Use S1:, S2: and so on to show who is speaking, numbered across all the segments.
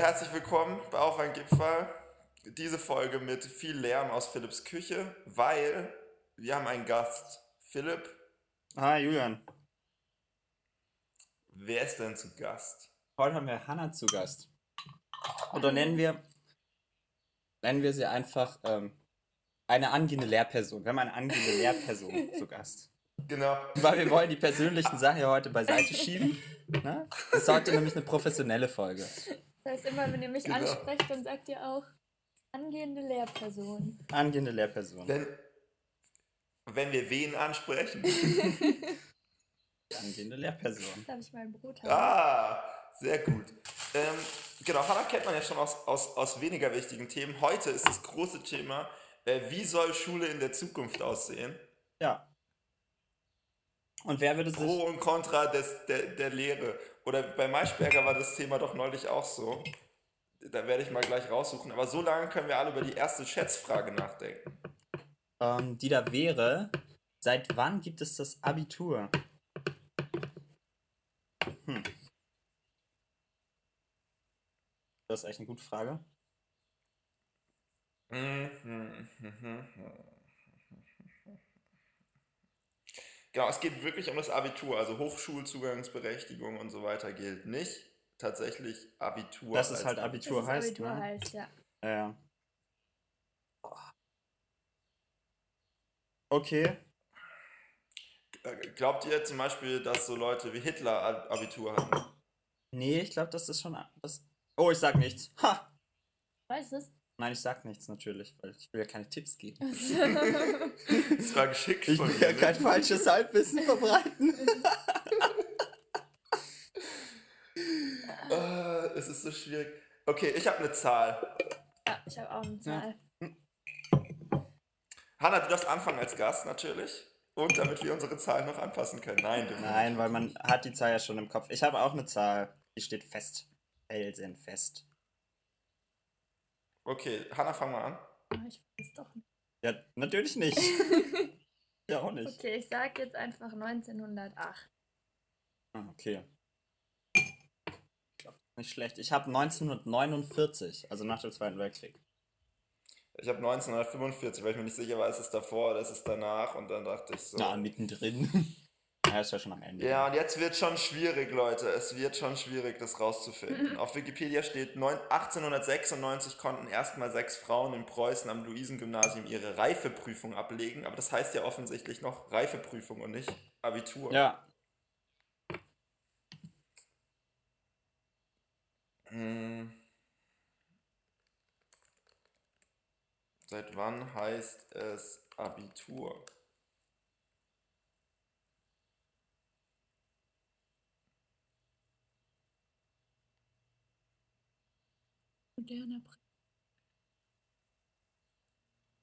S1: herzlich willkommen bei Auf ein Gipfel. Diese Folge mit viel Lärm aus Philipps Küche, weil wir haben einen Gast. Philipp,
S2: Hi Julian.
S1: wer ist denn zu Gast?
S2: Heute haben wir Hannah zu Gast. Oder nennen wir, nennen wir sie einfach ähm, eine angehende Lehrperson. Wir haben eine angehende Lehrperson zu Gast.
S1: Genau.
S2: Weil wir wollen die persönlichen Sachen heute beiseite schieben. Ne? Das ist heute nämlich eine professionelle Folge.
S3: Das heißt, immer wenn ihr mich
S1: Genau.
S3: ansprecht, dann sagt ihr auch angehende Lehrperson.
S2: Angehende Lehrperson.
S1: Wenn, wenn wir wen ansprechen.
S2: Angehende Lehrperson.
S3: Darf ich mein Brot haben?
S1: Ah, sehr gut. Ähm, genau, Hannah kennt man ja schon aus, aus, aus weniger wichtigen Themen. Heute ist das große Thema, äh, wie soll Schule in der Zukunft aussehen?
S2: Ja. Und wer würde sich.
S1: Pro und Contra des, der, der Lehre. Oder bei Maischberger war das Thema doch neulich auch so. Da werde ich mal gleich raussuchen. Aber so lange können wir alle über die erste Schätzfrage nachdenken.
S2: ähm, die da wäre, seit wann gibt es das Abitur? Hm. Das ist echt eine gute Frage.
S1: Genau, es geht wirklich um das Abitur. Also Hochschulzugangsberechtigung und so weiter gilt nicht. Tatsächlich Abitur.
S2: Das ist halt Abitur
S3: Das ist
S2: heißt,
S3: Abitur
S2: ne?
S3: heißt, ja.
S2: Ja, Ja. Okay.
S1: Äh, Glaubt ihr zum Beispiel, dass so Leute wie Hitler Ab- Abitur hatten?
S2: Nee, ich glaube, das ist schon. Das oh, ich sag nichts. Ha!
S3: Weißt du es?
S2: Nein, ich sag nichts natürlich, weil ich will ja keine Tipps geben.
S1: Das war geschickt
S2: Ich
S1: von
S2: will
S1: mir.
S2: ja
S1: ne?
S2: kein falsches Halbwissen verbreiten.
S1: Ah, es ist so schwierig. Okay, ich habe eine Zahl.
S3: ja, ich habe auch eine Zahl.
S1: Hanna, du darfst anfangen als Gast natürlich. Und damit wir unsere Zahlen noch anpassen können. Nein, du
S2: Nein, weil man hat die Zahl ja schon im Kopf. Ich habe auch eine Zahl. Die steht fest. Felsenfest.
S1: Okay, Hanna, fang mal an.
S3: Ah, Ich weiß doch nicht.
S2: Ja, natürlich nicht. ja, auch nicht.
S3: Okay, ich sag jetzt einfach 1908.
S2: Ah, okay. Ich glaub, nicht schlecht. Ich habe 1949, also nach dem Zweiten Weltkrieg.
S1: Ich habe 1945, weil ich mir nicht sicher war, ist es davor oder ist es danach. Und dann dachte ich so.
S2: Na, mittendrin. Ja, ist ja schon am Ende.
S1: Ja, und jetzt wird schon schwierig, Leute. Es wird schon schwierig, das rauszufinden. Auf Wikipedia steht, neun- 1896 konnten erstmal sechs Frauen in Preußen am Luisengymnasium ihre Reifeprüfung ablegen. Aber das heißt ja offensichtlich noch Reifeprüfung und nicht Abitur.
S2: Ja,
S1: Hm. Seit wann heißt es Abitur?
S3: Moderner Pre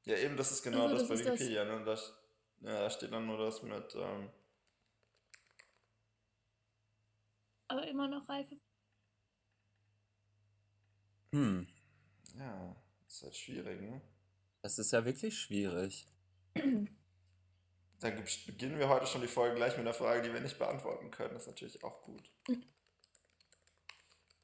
S1: Ja, eben, das ist genau
S3: Also,
S1: das,
S3: das
S1: bei
S3: ist das.
S1: Wikipedia. Ne? Da, st- ja, da steht dann nur das mit. Ähm,
S3: Aber immer noch Reife.
S2: hm.
S1: ja, ist halt schwierig, ne?
S2: Das ist ja wirklich schwierig.
S1: Dann beginnen wir heute schon die Folge gleich mit einer Frage, die wir nicht beantworten können. Das ist natürlich auch gut.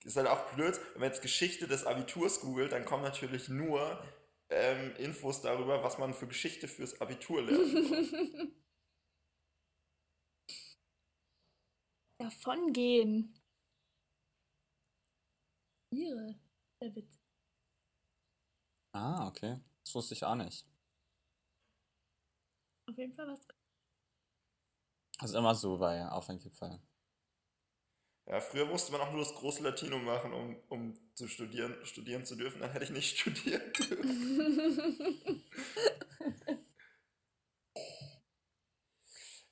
S1: Ist halt auch blöd, wenn man jetzt Geschichte des Abiturs googelt, dann kommen natürlich nur ähm, Infos darüber, was man für Geschichte fürs Abitur lernt.
S3: Davon gehen. Ihre. Der Witz.
S2: Ah, okay. Das wusste ich auch nicht.
S3: Auf jeden Fall was.
S2: Das ist immer so bei Auf ein Gipfel.
S1: Ja, früher musste man auch nur das große Latinum machen, um, um zu studieren, studieren zu dürfen. Dann hätte ich nicht studieren dürfen.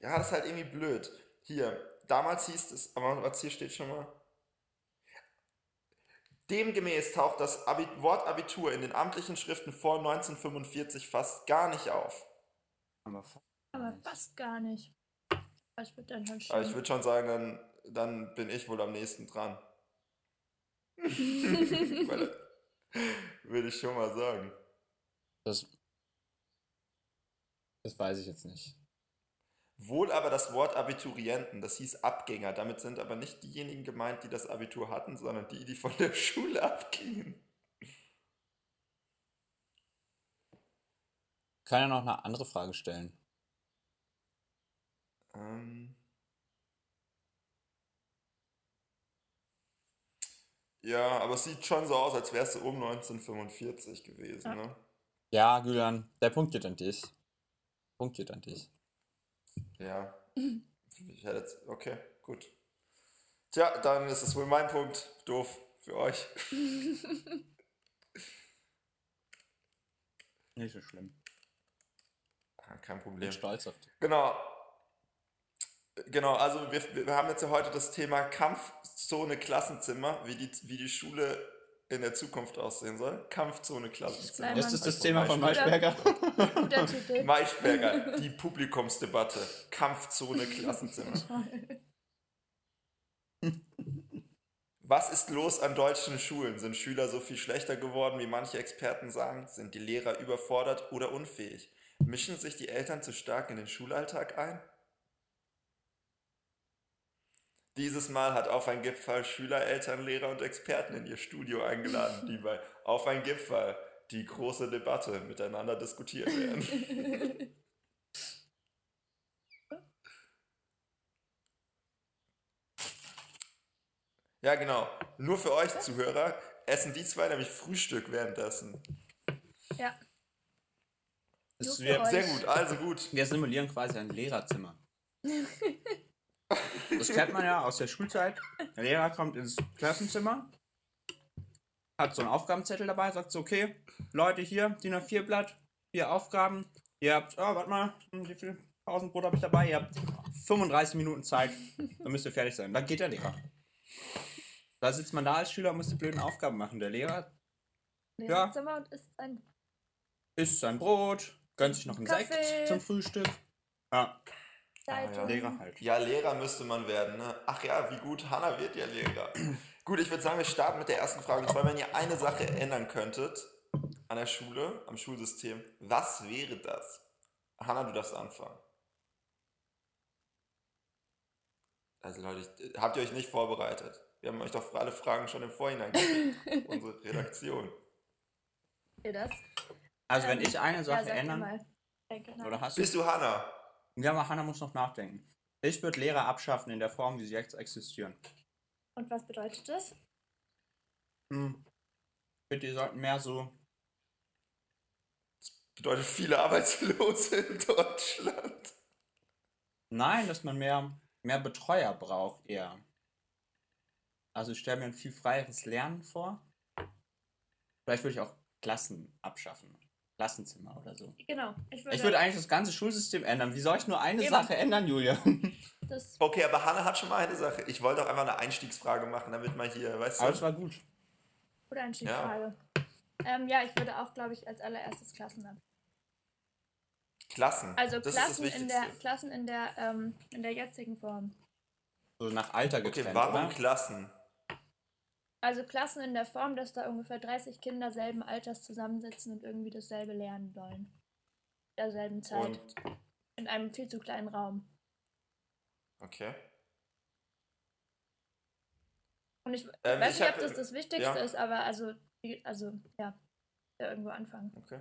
S1: Ja, das ist halt irgendwie blöd. Hier, damals hieß es, aber was hier steht schon mal. Demgemäß taucht das Abi Wort Abitur in den amtlichen Schriften vor 1945 fast gar nicht auf.
S2: Aber
S3: fast gar nicht. Aber ich würde dann schon
S1: Aber ich würde schon sagen, dann, dann bin ich wohl am nächsten dran. Würde ich schon mal sagen.
S2: das, das weiß ich jetzt nicht.
S1: Wohl aber das Wort Abiturienten, das hieß Abgänger. Damit sind aber nicht diejenigen gemeint, die das Abitur hatten, sondern die, die von der Schule abgingen.
S2: Kann ja noch eine andere Frage stellen.
S1: Ähm ja, aber es sieht schon so aus, als wärst du um 1945 gewesen,
S3: Ja.
S1: ne?
S2: Ja, Julian, der Punkt geht an dich. Punkt geht an dich.
S1: Ja. Ich hätte jetzt, okay, gut. Tja, dann ist es wohl mein Punkt. Doof für euch.
S2: Nicht so schlimm.
S1: Kein
S2: Ich bin
S1: Problem.
S2: stolz auf dich.
S1: Genau. Genau, also wir, wir haben jetzt ja heute das Thema Kampfzone Klassenzimmer, wie die, wie die Schule in der Zukunft aussehen soll. Kampfzone Klassenzimmer.
S2: Ist das das Thema von. Maischberger?
S3: Guter Titel.
S1: Maischberger, die Publikumsdebatte. Kampfzone Klassenzimmer. Was ist los an deutschen Schulen? Sind Schüler so viel schlechter geworden, wie manche Experten sagen? Sind die Lehrer überfordert oder unfähig? Mischen sich die Eltern zu stark in den Schulalltag ein? Dieses Mal hat Auf ein Gipfel Schüler, Eltern, Lehrer und Experten in ihr Studio eingeladen, die bei Auf ein Gipfel die große Debatte miteinander diskutieren werden. Ja, genau. Nur für euch Zuhörer essen die zwei nämlich Frühstück währenddessen.
S3: ja.
S1: Sehr gut, also gut.
S2: wir simulieren quasi ein Lehrerzimmer. Das kennt man ja aus der Schulzeit. Der Lehrer kommt ins Klassenzimmer, hat so einen Aufgabenzettel dabei, sagt so, okay, Leute, hier, DIN A4 Blatt, vier Aufgaben. Ihr habt, oh, warte mal, hm, wie viel Pausenbrot habe ich dabei? Ihr habt 35 Minuten Zeit, dann müsst ihr fertig sein. Dann geht der Lehrer. Da sitzt man da als Schüler und muss die blöden Aufgaben machen. Der Lehrer
S3: Lehrerzimmer und ist ein
S2: isst sein Brot, gönnt sich noch einen
S3: Kaffee.
S2: Sekt zum Frühstück. Ja,
S3: Zeitung.
S2: Lehrer halt.
S1: Ja, Lehrer müsste man werden, ne? Ach ja, wie gut, Hanna wird ja Lehrer. gut, ich würde sagen, wir starten mit der ersten Frage. Und zwar, wenn ihr eine Sache ändern könntet an der Schule, am Schulsystem, was wäre das? Hanna, du darfst anfangen. Also Leute, ich, habt ihr euch nicht vorbereitet? Wir haben euch doch alle Fragen schon im Vorhinein gegeben. Unsere Redaktion.
S3: Ihr das?
S2: Also wenn
S3: Ähm,
S2: ich eine Sache
S3: ja,
S2: ändern,
S3: Mal. Denke nach.
S2: oder hast du?
S1: Bist du Hanna?
S2: Ja, aber Hannah muss noch nachdenken. Ich würde Lehrer abschaffen in der Form, wie sie jetzt existieren.
S3: Und was bedeutet das?
S2: Hm. Ich finde, die sollten mehr so.
S1: Bedeutet viele Arbeitslose in Deutschland.
S2: Nein, dass man mehr, mehr Betreuer braucht, eher. Also ich stelle mir ein viel freieres Lernen vor. Vielleicht würde ich auch Klassen abschaffen. Klassenzimmer oder so.
S3: Genau. Ich würde,
S2: Ich würde eigentlich das ganze Schulsystem ändern. Wie soll ich nur eine
S3: Eben.
S2: Sache ändern, Julia?
S3: das
S1: Okay, aber Hanna hat schon mal eine Sache. Ich wollte auch einfach eine Einstiegsfrage machen, damit man hier, weißt
S2: Aber es
S1: du.
S2: war gut.
S3: Gute Einstiegsfrage. Ja. Ähm, ja, ich würde auch, glaube ich, als allererstes Klassen ab.
S1: Klassen.
S3: Also
S1: das
S3: Klassen
S1: ist das
S3: in der. Klassen in der ähm, in der jetzigen Form.
S2: So nach Alter
S1: Okay,
S2: getrennt,
S1: warum
S2: oder?
S1: Klassen?
S3: Also Klassen in der Form, dass da ungefähr 30 Kinder selben Alters zusammensitzen und irgendwie dasselbe lernen wollen. Derselben Zeit.
S1: Und,
S3: in einem viel zu kleinen Raum.
S1: okay.
S3: Und ich
S1: Ähm,
S3: weiß
S1: ich
S3: nicht,
S1: hab,
S3: ob das das Wichtigste
S1: ja.
S3: ist, aber also, also ja, ja irgendwo anfangen.
S1: Okay.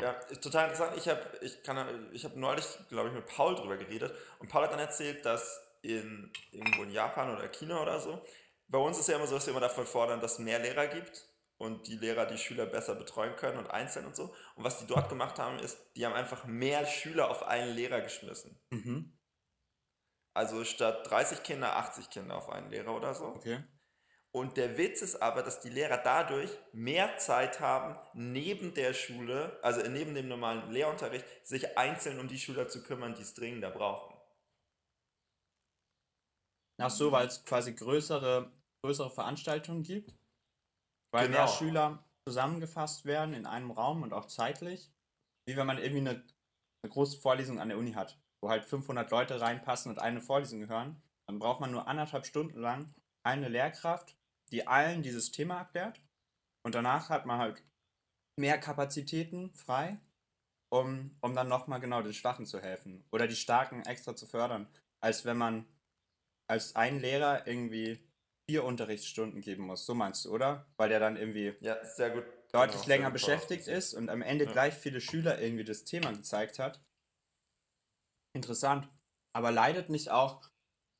S1: Ja, ist total interessant. Ich habe ich kann, ich hab neulich, glaube ich, mit Paul drüber geredet und Paul hat dann erzählt, dass in irgendwo in Japan oder China oder so, bei uns ist ja immer so, dass wir immer davon fordern, dass es mehr Lehrer gibt und die Lehrer die Schüler besser betreuen können und einzeln und so. Und was die dort gemacht haben, ist, die haben einfach mehr Schüler auf einen Lehrer geschmissen.
S2: Mhm.
S1: Also statt 30 Kinder 80 Kinder auf einen Lehrer oder so.
S2: Okay.
S1: Und der Witz ist aber, dass die Lehrer dadurch mehr Zeit haben, neben der Schule, also neben dem normalen Lehrunterricht, sich einzeln um die Schüler zu kümmern, die es dringender brauchen.
S2: Ach so, weil es quasi größere, größere Veranstaltungen gibt. Weil
S1: Genau.
S2: mehr Schüler zusammengefasst werden in einem Raum und auch zeitlich. Wie wenn man irgendwie eine, eine große Vorlesung an der Uni hat, wo halt 500 Leute reinpassen und eine Vorlesung hören. Dann braucht man nur anderthalb Stunden lang eine Lehrkraft, die allen dieses Thema erklärt. Und danach hat man halt mehr Kapazitäten frei um, um dann nochmal genau den Schwachen zu helfen. Oder die Starken extra zu fördern. Als wenn man als ein Lehrer irgendwie vier Unterrichtsstunden geben muss. So meinst du, oder? Weil der dann irgendwie
S1: Ja, sehr gut.
S2: deutlich
S1: Genau,
S2: länger beschäftigt ist und am Ende
S1: Ja.
S2: gleich viele Schüler irgendwie das Thema gezeigt hat. Interessant. Aber leidet nicht auch,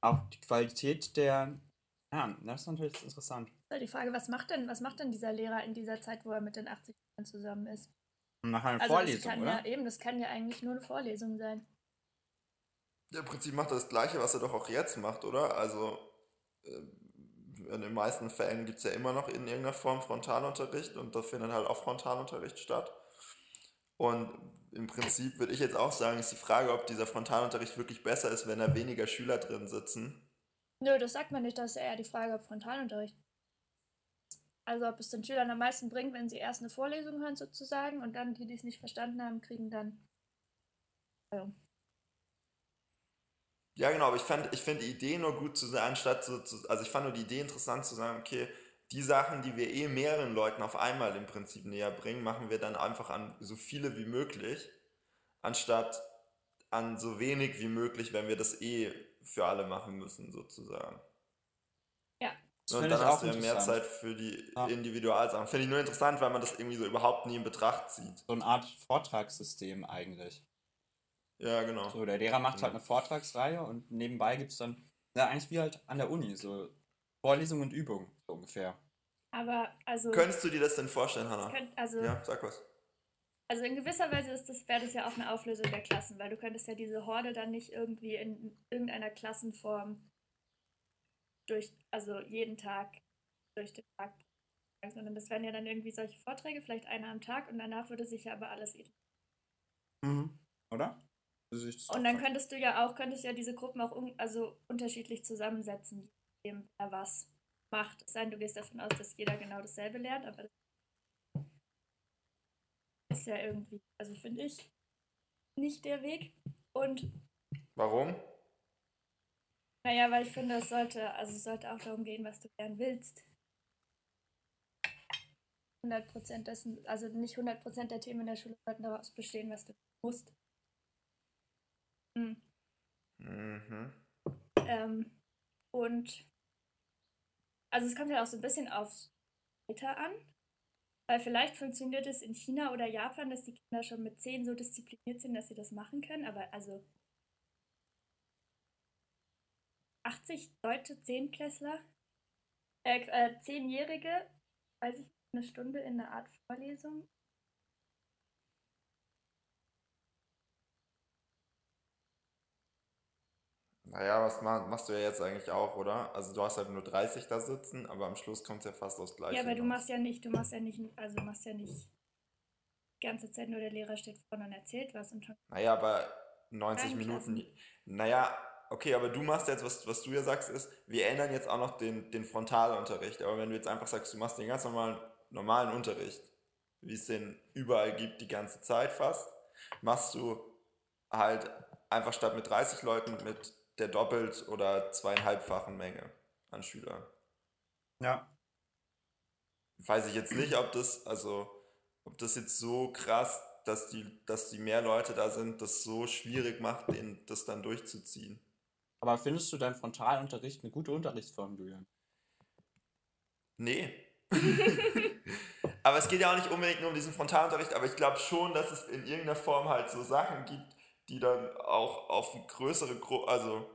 S2: auch die Qualität der. Ja, das ist natürlich interessant.
S3: Die Frage, was macht denn, was macht denn dieser Lehrer in dieser Zeit, wo er mit den 80 Kindern zusammen ist?
S2: Nach einer
S3: Also
S2: Vorlesung,
S3: das kann
S2: oder?
S3: ja eben, das kann ja eigentlich nur eine Vorlesung sein.
S1: Ja, Im Prinzip macht er das Gleiche, was er doch auch jetzt macht, oder? Also äh, in den meisten Fällen gibt es ja immer noch in irgendeiner Form Frontalunterricht und da findet halt auch Frontalunterricht statt. Und im Prinzip würde ich jetzt auch sagen, ist die Frage, ob dieser Frontalunterricht wirklich besser ist, wenn da weniger Schüler drin sitzen.
S3: Nö, das sagt man nicht, das ist eher die Frage, ob Frontalunterricht. Also ob es den Schülern am meisten bringt, wenn sie erst eine Vorlesung hören sozusagen und dann die, die es nicht verstanden haben, kriegen dann. Ja.
S1: Ja, genau, aber ich fand, ich finde die Idee nur gut zu sagen, anstatt so zu, also ich fand nur die Idee interessant zu sagen, okay, die Sachen, die wir eh mehreren Leuten auf einmal im Prinzip näher bringen, machen wir dann einfach an so viele wie möglich, anstatt an so wenig wie möglich, wenn wir das eh für alle machen müssen, sozusagen.
S2: Das
S1: Und dann
S2: ich
S1: hast du ja mehr. Zeit für die
S2: Ja.
S1: Individualsachen. Finde ich nur interessant, weil man das irgendwie so überhaupt nie in Betracht zieht.
S2: So eine Art Vortragssystem eigentlich.
S1: Ja, genau.
S2: So, der Lehrer macht halt
S1: Ja.
S2: eine Vortragsreihe und nebenbei gibt es dann, ja, eigentlich wie halt an der Uni, so Vorlesung und Übung, so ungefähr.
S3: Aber also,
S1: Könntest du dir das denn vorstellen, Hannah?
S3: könnt, also,
S1: Ja, sag was.
S3: also in gewisser Weise ist das, wäre das ja auch eine Auflösung der Klassen, weil du könntest ja diese Horde dann nicht irgendwie in irgendeiner Klassenform durch, also jeden Tag durch den Tag, bringen, sondern das wären ja dann irgendwie solche Vorträge, vielleicht einer am Tag und danach würde sich ja aber alles
S2: Mhm. Oder?
S3: Und dann könntest du ja auch, könntest ja diese Gruppen auch un also unterschiedlich zusammensetzen, je nachdem, wer was macht. Es sei denn, du gehst davon aus, dass jeder genau dasselbe lernt, aber das ist ja irgendwie, also finde ich, nicht der Weg. Und
S1: Warum?
S3: naja, weil ich finde, es sollte, also es sollte auch darum gehen, was du lernen willst. 100% dessen, also nicht 100% der Themen in der Schule sollten daraus bestehen, was du musst. Hm.
S1: Mhm.
S3: Ähm, und also es kommt ja auch so ein bisschen aufs Alter an, weil vielleicht funktioniert es in China oder Japan, dass die Kinder schon mit 10 so diszipliniert sind, dass sie das machen können, aber also 80 deutsche Zehnklässler, äh, äh, 10-Jährige, weiß ich, eine Stunde in einer Art Vorlesung.
S1: Naja, was ma- machst du ja jetzt eigentlich auch, oder? Also du hast halt nur 30 da sitzen, aber am Schluss kommt es ja fast aufs Gleiche.
S3: Ja, aber du machst ja nicht, du machst ja nicht, also du machst ja nicht die ganze Zeit nur der Lehrer steht vorne und erzählt was und schon
S1: Naja, aber 90
S3: Kleinen
S1: Minuten. Naja, okay, aber du machst jetzt, was, was du ja sagst, ist, wir ändern jetzt auch noch den, den Frontalunterricht. Aber wenn du jetzt einfach sagst, du machst den ganz normalen, normalen Unterricht, wie es den überall gibt, die ganze Zeit fast, machst du halt einfach statt mit 30 Leuten mit der doppelt oder zweieinhalbfachen Menge an Schülern.
S2: Ja.
S1: weiß ich jetzt nicht, ob das, also, ob das jetzt so krass, dass die, dass die mehr Leute da sind, das so schwierig macht, den, das dann durchzuziehen.
S2: Aber findest du deinen Frontalunterricht eine gute Unterrichtsform, Julian?
S1: Nee. aber es geht ja auch nicht unbedingt nur um diesen Frontalunterricht, aber ich glaube schon, dass es in irgendeiner Form halt so Sachen gibt, die dann auch auf eine größere Gruppe, also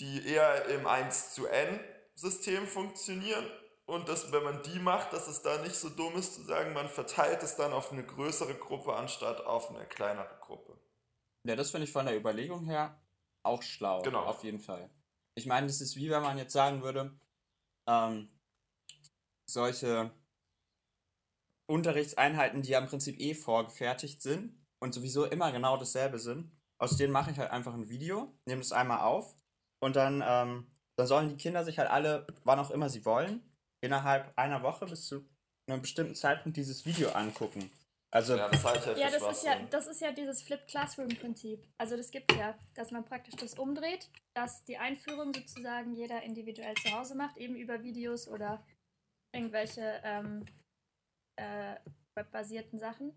S1: die eher im 1 zu N System funktionieren und dass, wenn man die macht, dass es da nicht so dumm ist zu sagen, man verteilt es dann auf eine größere Gruppe anstatt auf eine kleinere Gruppe.
S2: Ja, das finde ich von der Überlegung her auch schlau.
S1: Genau.
S2: Auf jeden Fall. Ich meine, das ist wie wenn man jetzt sagen würde, ähm, solche Unterrichtseinheiten, die ja im Prinzip eh vorgefertigt sind und sowieso immer genau dasselbe sind, aus denen mache ich halt einfach ein Video, nehme es einmal auf und dann, ähm, dann sollen die Kinder sich halt alle, wann auch immer sie wollen, innerhalb einer Woche bis zu einem bestimmten Zeitpunkt dieses Video angucken. Also,
S1: Ja, das halt
S3: Ja, das ist ja, das ist ja dieses Flipped Classroom-Prinzip. Also das gibt ja, dass man praktisch das umdreht, dass die Einführung sozusagen jeder individuell zu Hause macht, eben über Videos oder irgendwelche ähm, äh, webbasierten Sachen.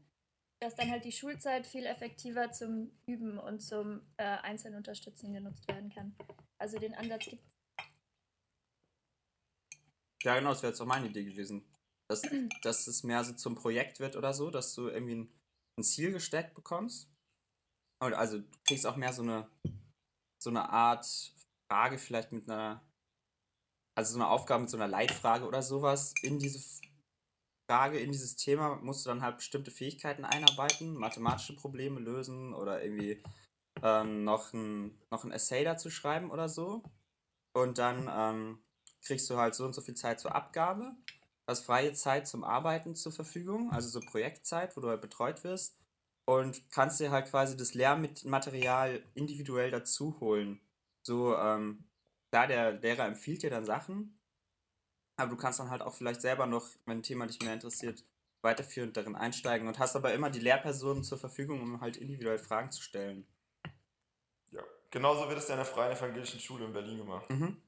S3: Dass dann halt die Schulzeit viel effektiver zum Üben und zum äh, einzelnen Unterstützen genutzt werden kann. Also den Ansatz gibt
S2: Ja, genau, das wäre jetzt auch meine Idee gewesen. Dass, dass es mehr so zum Projekt wird oder so, dass du irgendwie ein, ein Ziel gesteckt bekommst. Und also du kriegst auch mehr so eine, so eine Art Frage vielleicht mit einer, also so eine Aufgabe mit so einer Leitfrage oder sowas in diese Frage, in dieses Thema musst du dann halt bestimmte Fähigkeiten einarbeiten, mathematische Probleme lösen oder irgendwie ähm, noch, ein, noch ein Essay dazu schreiben oder so. Und dann ähm, kriegst du halt so und so viel Zeit zur Abgabe, hast freie Zeit zum Arbeiten zur Verfügung, also so Projektzeit, wo du halt betreut wirst und kannst dir halt quasi das Lehrmaterial individuell dazu holen. So, ähm, klar, der Lehrer empfiehlt dir dann Sachen, aber du kannst dann halt auch vielleicht selber noch, wenn ein Thema dich mehr interessiert, weiterführend darin einsteigen und hast aber immer die Lehrpersonen zur Verfügung, um halt individuell Fragen zu stellen.
S1: Ja, genauso wird es ja in der Freien Evangelischen Schule in Berlin gemacht.
S2: Mhm.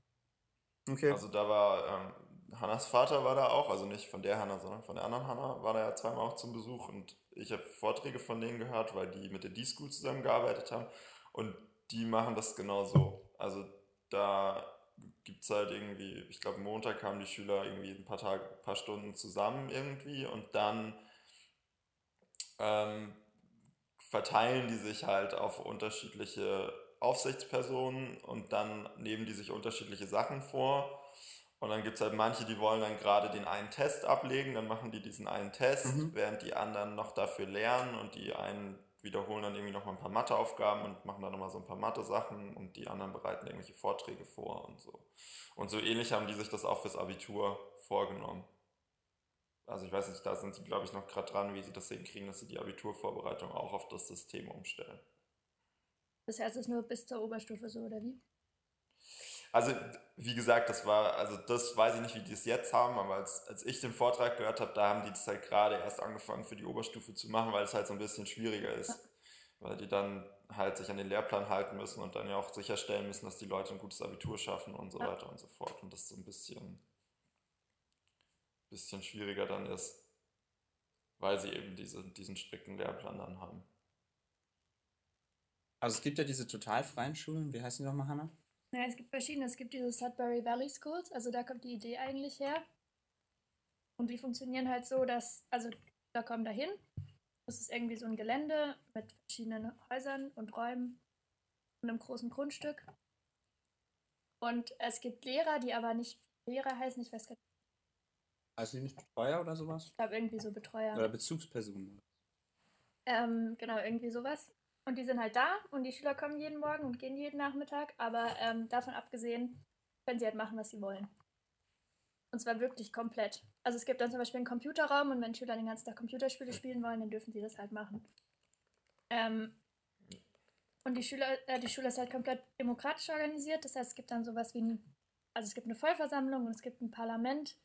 S2: Okay.
S1: Also da war ähm, Hannas Vater war da auch, also nicht von der Hanna, sondern von der anderen Hanna, war da ja zweimal auch zum Besuch und ich habe Vorträge von denen gehört, weil die mit der D-School zusammengearbeitet haben und die machen das genauso. Also da gibt es halt irgendwie, ich glaube Montag kamen die Schüler irgendwie ein paar Tage, paar Stunden zusammen irgendwie und dann ähm, verteilen die sich halt auf unterschiedliche Aufsichtspersonen und dann nehmen die sich unterschiedliche Sachen vor. Und dann gibt es halt manche, die wollen dann gerade den einen Test ablegen, dann machen die diesen einen Test,
S2: Mhm.
S1: während die anderen noch dafür lernen und die einen wiederholen dann irgendwie noch mal ein paar Matheaufgaben und machen dann nochmal so ein paar Mathe-Sachen und die anderen bereiten irgendwelche Vorträge vor und so. Und so ähnlich haben die sich das auch fürs Abitur vorgenommen. Also ich weiß nicht, da sind sie, glaube ich, noch gerade dran, wie sie das hinkriegen, dass sie die Abiturvorbereitung auch auf das System umstellen.
S3: Das heißt, es ist nur bis zur Oberstufe so, oder wie?
S1: Also, wie gesagt, das war, also das weiß ich nicht, wie die es jetzt haben, aber als, als ich den Vortrag gehört habe, da haben die das halt gerade erst angefangen für die Oberstufe zu machen, weil es halt so ein bisschen schwieriger ist. Weil die dann halt sich an den Lehrplan halten müssen und dann ja auch sicherstellen müssen, dass die Leute ein gutes Abitur schaffen und so weiter und so fort. Und das so ein bisschen, bisschen schwieriger dann ist, weil sie eben diese, diesen strikten Lehrplan dann haben.
S2: Also es gibt ja diese total freien Schulen, wie heißen die nochmal, Hannah?
S3: Ja, es gibt verschiedene. Es gibt diese Sudbury Valley Schools, also da kommt die Idee eigentlich her. Und die funktionieren halt so, dass, also da kommen da hin. Das ist irgendwie so ein Gelände mit verschiedenen Häusern und Räumen und einem großen Grundstück. Und es gibt Lehrer, die aber nicht Lehrer heißen, ich weiß gar nicht,
S2: Also nicht Betreuer oder sowas?
S3: ich glaube irgendwie so Betreuer.
S2: Oder Bezugspersonen?
S3: Ähm, genau, irgendwie sowas. Und die sind halt da und die Schüler kommen jeden Morgen und gehen jeden Nachmittag, aber ähm, davon abgesehen können sie halt machen, was sie wollen. Und zwar wirklich komplett. Also es gibt dann zum Beispiel einen Computerraum und wenn Schüler den ganzen Tag Computerspiele spielen wollen, dann dürfen sie das halt machen. Ähm, und die Schüler, äh, die Schule ist halt komplett demokratisch organisiert. Das heißt, es gibt dann sowas wie ein, also es gibt eine Vollversammlung und es gibt ein Parlament,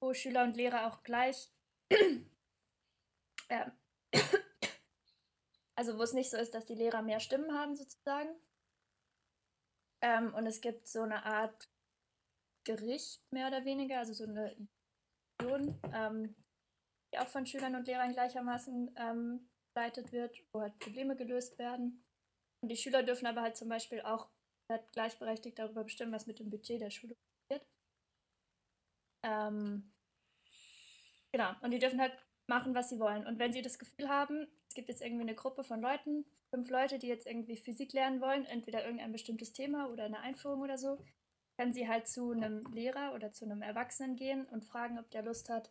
S3: wo Schüler und Lehrer auch gleich ähm, also wo es nicht so ist, dass die Lehrer mehr Stimmen haben sozusagen. Ähm, und es gibt so eine Art Gericht mehr oder weniger, also so eine Institution, ähm, die auch von Schülern und Lehrern gleichermaßen ähm, geleitet wird, wo halt Probleme gelöst werden. Und die Schüler dürfen aber halt zum Beispiel auch halt gleichberechtigt darüber bestimmen, was mit dem Budget der Schule passiert. Ähm, genau, und die dürfen halt machen, was sie wollen. Und wenn sie das Gefühl haben, es gibt jetzt irgendwie eine Gruppe von Leuten, fünf Leute, die jetzt irgendwie Physik lernen wollen, entweder irgendein bestimmtes Thema oder eine Einführung oder so, können sie halt zu einem Lehrer oder zu einem Erwachsenen gehen und fragen, ob der Lust hat.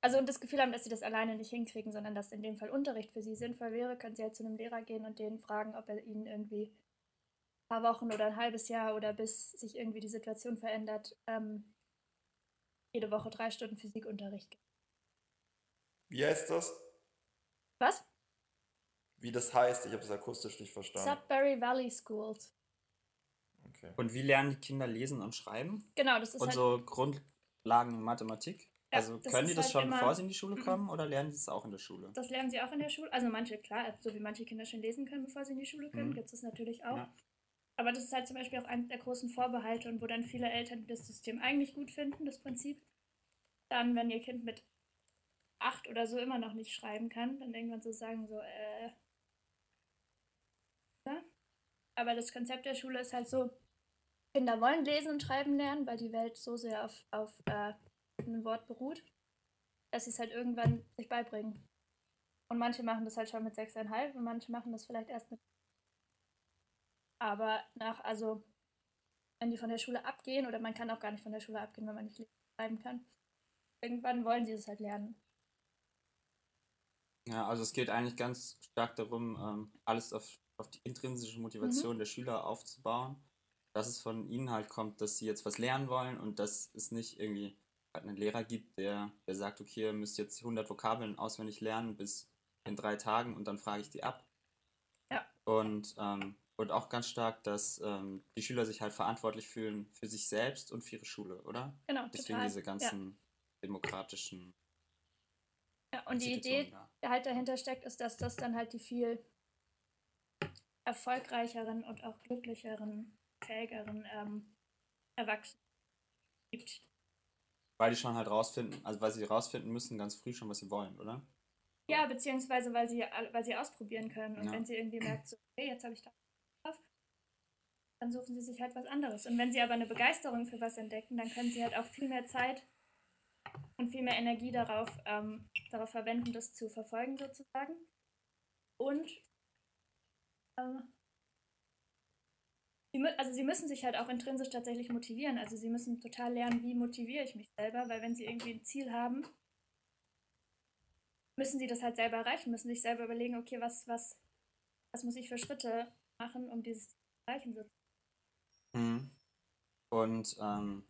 S3: Also und das Gefühl haben, dass sie das alleine nicht hinkriegen, sondern dass in dem Fall Unterricht für sie sinnvoll wäre, können sie halt zu einem Lehrer gehen und den fragen, ob er ihnen irgendwie ein paar Wochen oder ein halbes Jahr oder bis sich irgendwie die Situation verändert, ähm, jede Woche drei Stunden Physikunterricht gibt.
S1: Wie heißt das?
S3: Was?
S1: Wie das heißt? Ich habe es akustisch nicht verstanden.
S3: Sudbury Valley Schools.
S1: Okay.
S2: Und wie lernen die Kinder lesen und schreiben?
S3: Genau, das ist
S2: und
S3: halt.
S2: so Grundlagen Mathematik?
S3: Ja,
S2: also können die das
S3: halt
S2: schon, bevor sie in die Schule kommen oder lernen die das auch in der Schule?
S3: Das lernen sie auch in der Schule. Also manche, klar, so wie manche Kinder schon lesen können, bevor sie in die Schule können,
S2: Mhm.
S3: gibt es das natürlich auch.
S2: Ja.
S3: Aber das ist halt zum Beispiel auch einer der großen Vorbehalte und wo dann viele Eltern, das System eigentlich gut finden, das Prinzip, dann, wenn ihr Kind mit acht oder so immer noch nicht schreiben kann, dann irgendwann so sagen, so, äh. Ja? Aber das Konzept der Schule ist halt so, Kinder wollen lesen und schreiben lernen, weil die Welt so sehr auf, auf äh, einem Wort beruht, dass sie es halt irgendwann sich beibringen. Und manche machen das halt schon mit sechseinhalb und manche machen das vielleicht erst mit. Aber nach, also, wenn die von der Schule abgehen, oder man kann auch gar nicht von der Schule abgehen, wenn man nicht lesen schreiben kann, irgendwann wollen sie es halt lernen.
S2: Ja, also es geht eigentlich ganz stark darum, ähm, alles auf, auf die intrinsische Motivation
S3: Mhm.
S2: der Schüler aufzubauen. Dass es von ihnen halt kommt, dass sie jetzt was lernen wollen und dass es nicht irgendwie halt einen Lehrer gibt, der, der sagt, okay, ihr müsst jetzt 100 Vokabeln auswendig lernen bis in drei Tagen und dann frage ich die ab.
S3: Ja.
S2: Und, ähm, und auch ganz stark, dass ähm, die Schüler sich halt verantwortlich fühlen für sich selbst und für ihre Schule, oder?
S3: Genau,
S2: Deswegen
S3: total.
S2: diese ganzen demokratischen
S3: Ja, und die Idee,
S2: da.
S3: Die halt dahinter steckt, ist, dass das dann halt die viel erfolgreicheren und auch glücklicheren, fähigeren ähm, Erwachsenen gibt.
S2: Weil die schon halt rausfinden, also weil sie rausfinden müssen ganz früh schon, was sie wollen, oder?
S3: Ja, beziehungsweise weil sie, weil sie ausprobieren können. Und
S2: Ja.
S3: wenn sie irgendwie merkt, so, okay, jetzt habe ich da drauf, dann suchen sie sich halt was anderes. Und wenn sie aber eine Begeisterung für was entdecken, dann können sie halt auch viel mehr Zeit und viel mehr Energie darauf, ähm, darauf verwenden, das zu verfolgen sozusagen. Und ähm, also sie müssen sich halt auch intrinsisch tatsächlich motivieren. Also sie müssen total lernen, wie motiviere ich mich selber, weil wenn sie irgendwie ein Ziel haben, müssen sie das halt selber erreichen, müssen sich selber überlegen, okay, was, was, was muss ich für Schritte machen, um dieses Ziel zu erreichen.
S2: Mhm. Und ähm,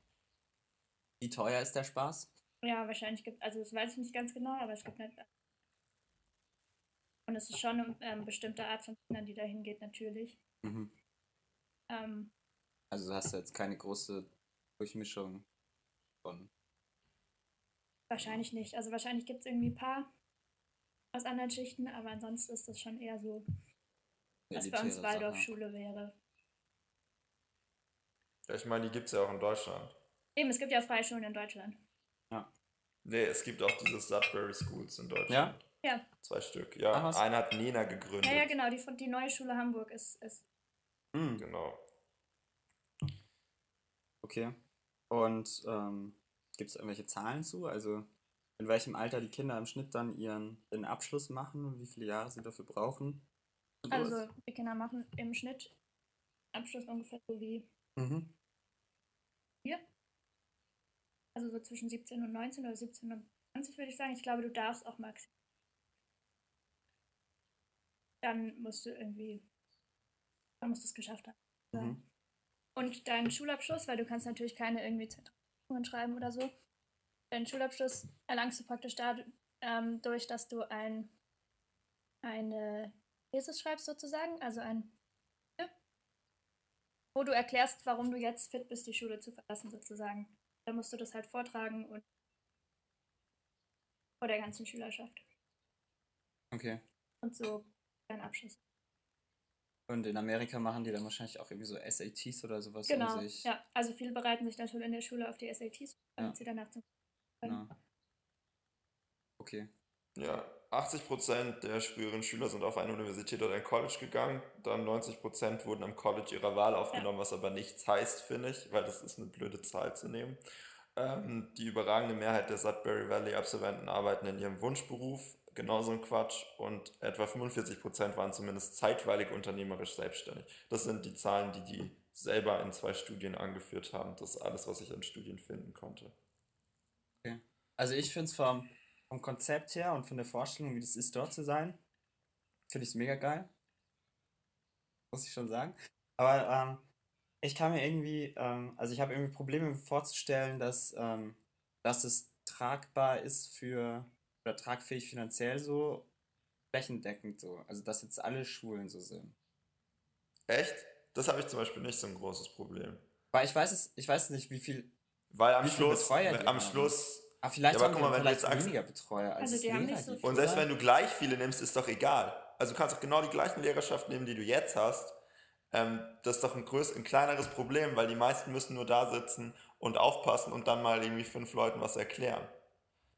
S2: wie teuer ist der Spaß?
S3: Ja, wahrscheinlich gibt also das weiß ich nicht ganz genau, aber es gibt nicht. Und es ist schon eine ähm, bestimmte Art von Kindern, die dahin geht, natürlich.
S2: Mhm.
S3: Ähm,
S2: Also hast du jetzt keine große Durchmischung von.
S3: wahrscheinlich nicht. Also wahrscheinlich gibt es irgendwie ein paar aus anderen Schichten, aber ansonsten ist das schon eher so, was bei uns. Waldorfschule wäre.
S1: Ja, ich meine, die gibt es ja auch in Deutschland.
S3: Eben, es gibt ja Freischulen in Deutschland.
S1: Nee, es gibt auch diese Sudbury Schools in Deutschland.
S2: Ja?
S3: Ja,
S1: Zwei Stück. Ja, einer hat Nena gegründet.
S3: ja, ja genau, die, von- die neue Schule Hamburg ist, ist
S2: Mhm.
S1: Genau.
S2: Okay. Und ähm, gibt es irgendwelche Zahlen zu? Also in welchem Alter die Kinder im Schnitt dann ihren, ihren Abschluss machen und wie viele Jahre sie dafür brauchen? Sowas?
S3: Also die Kinder machen im Schnitt Abschluss ungefähr so wie
S2: Mhm.
S3: hier. Also so zwischen 17 und 19 oder 17 und 20 würde ich sagen. Ich glaube, du darfst auch maximal. Dann musst du irgendwie, dann musst du es geschafft haben.
S2: Mhm.
S3: Und deinen Schulabschluss, weil du kannst natürlich keine irgendwie Zentralen schreiben oder so. Deinen Schulabschluss erlangst du praktisch dadurch, dass du ein, eine Thesis schreibst sozusagen, also ein wo du erklärst, warum du jetzt fit bist, die Schule zu verlassen sozusagen. Da musst du das halt vortragen und vor der ganzen Schülerschaft.
S2: Okay.
S3: Und so deinen Abschluss.
S2: Und in Amerika machen die dann wahrscheinlich auch irgendwie so SATs oder sowas, um
S3: Genau,
S2: sich.
S3: ja. Also viele bereiten sich dann schon in der Schule auf die SATs, damit
S2: Ja.
S3: sie danach zum
S2: Genau. Okay.
S1: Ja, 80% der früheren Schüler sind auf eine Universität oder ein College gegangen. Dann 90% wurden am College ihrer Wahl aufgenommen, was aber nichts heißt, finde ich, weil das ist eine blöde Zahl zu nehmen. Ähm, die überragende Mehrheit der Sudbury Valley-Absolventen arbeiten in ihrem Wunschberuf, genauso ein Quatsch. Und etwa 45% waren zumindest zeitweilig unternehmerisch selbstständig. Das sind die Zahlen, die die selber in zwei Studien angeführt haben. Das ist alles, was ich an Studien finden konnte.
S2: Also ich finde es vom, vom Konzept her und von der Vorstellung, wie das ist, dort zu sein, finde ich es mega geil. Muss ich schon sagen. Aber ähm, ich kann mir irgendwie, ähm, also ich habe irgendwie Probleme vorzustellen, dass, ähm, dass es tragbar ist für, oder tragfähig finanziell so, flächendeckend so. Also dass jetzt alle Schulen so sind.
S1: Echt? Das habe ich zum Beispiel nicht so ein großes Problem.
S2: Weil ich weiß es, ich weiß nicht, wie viel,
S1: Weil am Schluss, am
S2: haben?
S1: Schluss,
S2: aber vielleicht
S1: Ja, aber
S2: haben
S1: guck mal, wenn du
S2: vielleicht
S1: jetzt sagst-
S2: weniger Betreuer als
S3: Also die haben
S2: Lehrer
S3: nicht so viel.
S1: und selbst wenn du gleich viele nimmst, ist doch egal. Also du kannst auch genau die gleichen Lehrerschaft nehmen, die du jetzt hast. Ähm, das ist doch ein, größ ein kleineres Problem, weil die meisten müssen nur da sitzen und aufpassen und dann mal irgendwie fünf Leuten was erklären.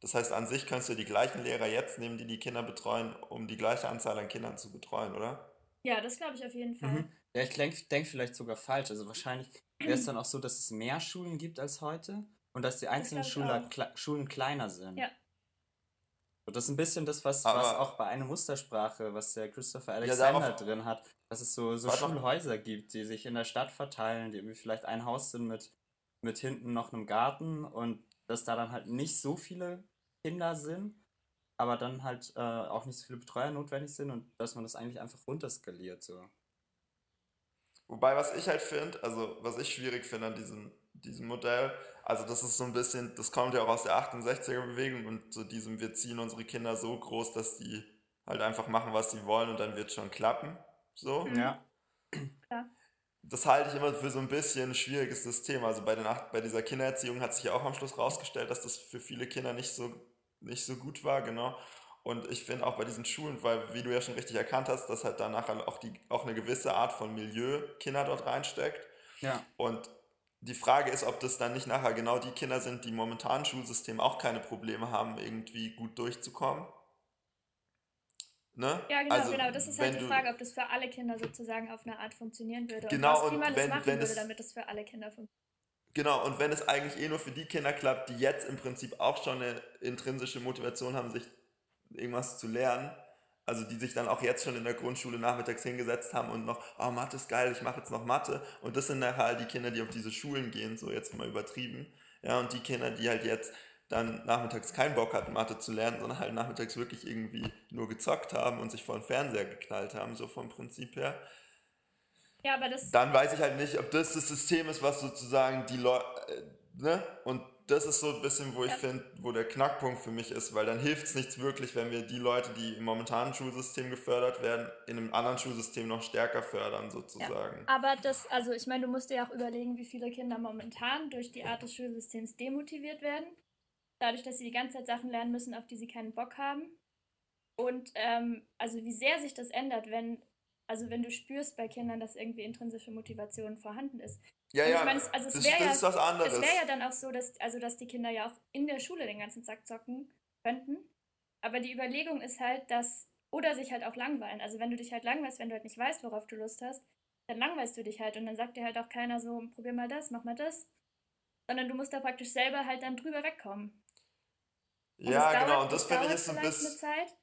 S1: Das heißt, an sich könntest du die gleichen Lehrer jetzt nehmen, die die Kinder betreuen, um die gleiche Anzahl an Kindern zu betreuen, oder?
S3: Ja, das glaube ich auf jeden Fall.
S2: Mhm. Ja, ich denke denk vielleicht sogar falsch. Also wahrscheinlich wäre es dann auch so, dass es mehr Schulen gibt als heute und dass die einzelnen Schule, kle Schulen kleiner sind.
S3: Ja.
S2: Und das ist ein bisschen das, was,
S1: Aber-
S2: was auch bei einer Mustersprache, was der Christopher
S1: Ja,
S2: Alexander
S1: darauf-
S2: drin hat, dass es so, so. Schulhäuser gibt, die sich in der Stadt verteilen, die irgendwie vielleicht ein Haus sind mit, mit hinten noch einem Garten und dass da dann halt nicht so viele Kinder sind, aber dann halt äh, auch nicht so viele Betreuer notwendig sind und dass man das eigentlich einfach runterskaliert. So.
S1: Wobei, was ich halt finde, also was ich schwierig finde an diesem, diesem Modell, also das ist so ein bisschen, das kommt ja auch aus der 68er-Bewegung und so diesem, wir ziehen unsere Kinder so groß, dass die halt einfach machen, was sie wollen und dann wird schon klappen. So.
S3: Mhm.
S2: Ja.
S1: Das halte ich immer für so ein bisschen ein schwieriges System. Also bei, den, bei dieser Kindererziehung hat sich ja auch am Schluss rausgestellt, dass das für viele Kinder nicht so, nicht so gut war, genau. Und ich finde auch bei diesen Schulen, weil, wie du ja schon richtig erkannt hast, dass halt danach auch, die, auch eine gewisse Art von Milieu Kinder dort reinsteckt.
S2: Ja.
S1: Und die Frage ist, ob das dann nicht nachher genau die Kinder sind, die im momentanen Schulsystem auch keine Probleme haben, irgendwie gut durchzukommen. Ne?
S3: Ja, genau,
S1: Also,
S3: genau. Das ist halt die Frage, ob das für alle Kinder sozusagen auf eine Art funktionieren würde.
S1: Genau,
S3: und was, wie
S1: und
S3: man
S1: wenn-
S3: das machen
S1: wenn
S3: würde,
S1: es-
S3: damit das für alle Kinder funktioniert.
S1: Genau, und wenn es eigentlich eh nur für die Kinder klappt, die jetzt im Prinzip auch schon eine intrinsische Motivation haben, sich irgendwas zu lernen, also die sich dann auch jetzt schon in der Grundschule nachmittags hingesetzt haben und noch, oh, Mathe ist geil, ich mache jetzt noch Mathe. Und das sind nachher halt die Kinder, die auf diese Schulen gehen, so jetzt mal übertrieben. Ja, und die Kinder, die halt jetzt dann nachmittags keinen Bock hatten, Mathe zu lernen, sondern halt nachmittags wirklich irgendwie nur gezockt haben und sich vor den Fernseher geknallt haben, so vom Prinzip her
S3: Ja, aber das,
S1: dann weiß ich halt nicht, ob das das System ist, was sozusagen die Leute, äh, ne? Und das ist so ein bisschen, wo ich
S3: Ja.
S1: finde, wo der Knackpunkt für mich ist, weil dann hilft es nichts wirklich, wenn wir die Leute, die im momentanen Schulsystem gefördert werden, in einem anderen Schulsystem noch stärker fördern, sozusagen.
S3: aber das, also ich meine, du musst dir ja auch überlegen, wie viele Kinder momentan durch die Art des Schulsystems demotiviert werden. Dadurch, dass sie die ganze Zeit Sachen lernen müssen, auf die sie keinen Bock haben. Und ähm, also wie sehr sich das ändert, wenn, also wenn du spürst bei Kindern, dass irgendwie intrinsische Motivation vorhanden ist.
S1: Ja,
S3: Und
S1: ja,
S3: ich meine, es- also es
S1: das, das
S3: ja-
S1: ist was anderes.
S3: Es wäre ja dann auch so, dass, also dass die Kinder ja auch in der Schule den ganzen Tag zocken könnten. Aber die Überlegung ist halt, dass, oder sich halt auch langweilen. Also wenn du dich halt langweilst, wenn du halt nicht weißt, worauf du Lust hast, dann langweilst du dich halt und dann sagt dir halt auch keiner so, probier mal das, mach mal das. Sondern du musst da praktisch selber halt dann drüber wegkommen. Und
S1: ja,
S3: es
S1: genau,
S3: dauert-
S1: und das finde ich
S3: dauert
S1: so ein bisschen.
S3: Zeit.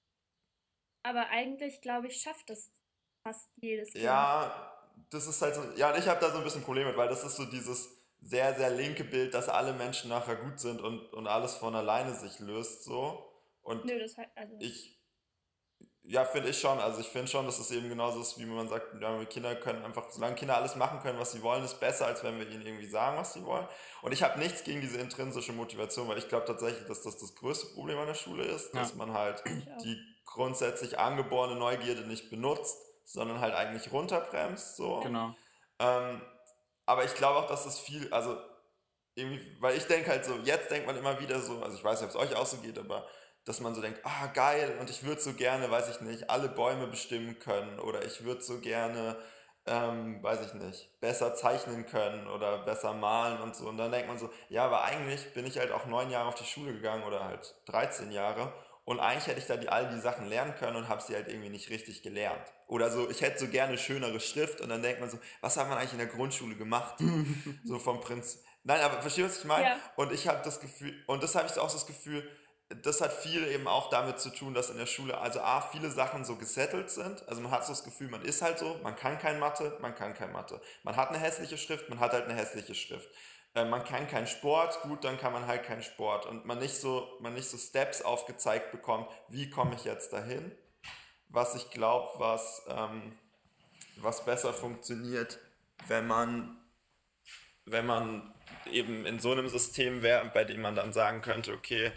S3: Aber eigentlich, glaube ich, schafft es fast jedes Kind.
S1: Ja, das ist halt so, ja, und ich habe da so ein bisschen Probleme mit, weil das ist so dieses sehr, sehr linke Bild, dass alle Menschen nachher gut sind und, und alles von alleine sich löst, so. Und
S3: Nö, das halt, also.
S1: ich, ja, finde ich schon. Also ich finde schon, dass es eben genauso ist, wie man sagt, ja, Kinder können einfach, solange Kinder alles machen können, was sie wollen, ist besser, als wenn wir ihnen irgendwie sagen, was sie wollen. Und ich habe nichts gegen diese intrinsische Motivation, weil ich glaube tatsächlich, dass das das größte Problem an der Schule ist,
S2: Ja.
S1: dass man halt die grundsätzlich angeborene Neugierde nicht benutzt, sondern halt eigentlich runterbremst, so.
S2: Genau.
S1: Ähm, aber ich glaube auch, dass das viel, also irgendwie, weil ich denke halt so, jetzt denkt man immer wieder so, also ich weiß nicht, ob es euch auch so geht, aber dass man so denkt, ah geil, und ich würde so gerne, weiß ich nicht, alle Bäume bestimmen können oder ich würde so gerne, ähm, weiß ich nicht, besser zeichnen können oder besser malen und so. Und dann denkt man so, ja, aber eigentlich bin ich halt auch neun Jahre auf die Schule gegangen oder halt 13 Jahre und eigentlich hätte ich da die, all die Sachen lernen können und habe sie halt irgendwie nicht richtig gelernt. Oder so, ich hätte so gerne schönere Schrift und dann denkt man so, was hat man eigentlich in der Grundschule gemacht? so vom Prinz. Nein, aber verstehst du, was ich meine?
S3: Ja.
S1: Und ich habe das Gefühl, und das habe ich auch so das Gefühl, das hat viel eben auch damit zu tun, dass in der Schule, also A, viele Sachen so gesettelt sind. Also man hat so das Gefühl, man ist halt so, man kann kein Mathe, man kann kein Mathe. Man hat eine hässliche Schrift, man hat halt eine hässliche Schrift. Äh, man kann keinen Sport, gut, dann kann man halt keinen Sport. Und man nicht so, man nicht so Steps aufgezeigt bekommt, wie komme ich jetzt dahin? Was ich glaube, was, ähm, was besser funktioniert, wenn man, wenn man eben in so einem System wäre, bei dem man dann sagen könnte, okay,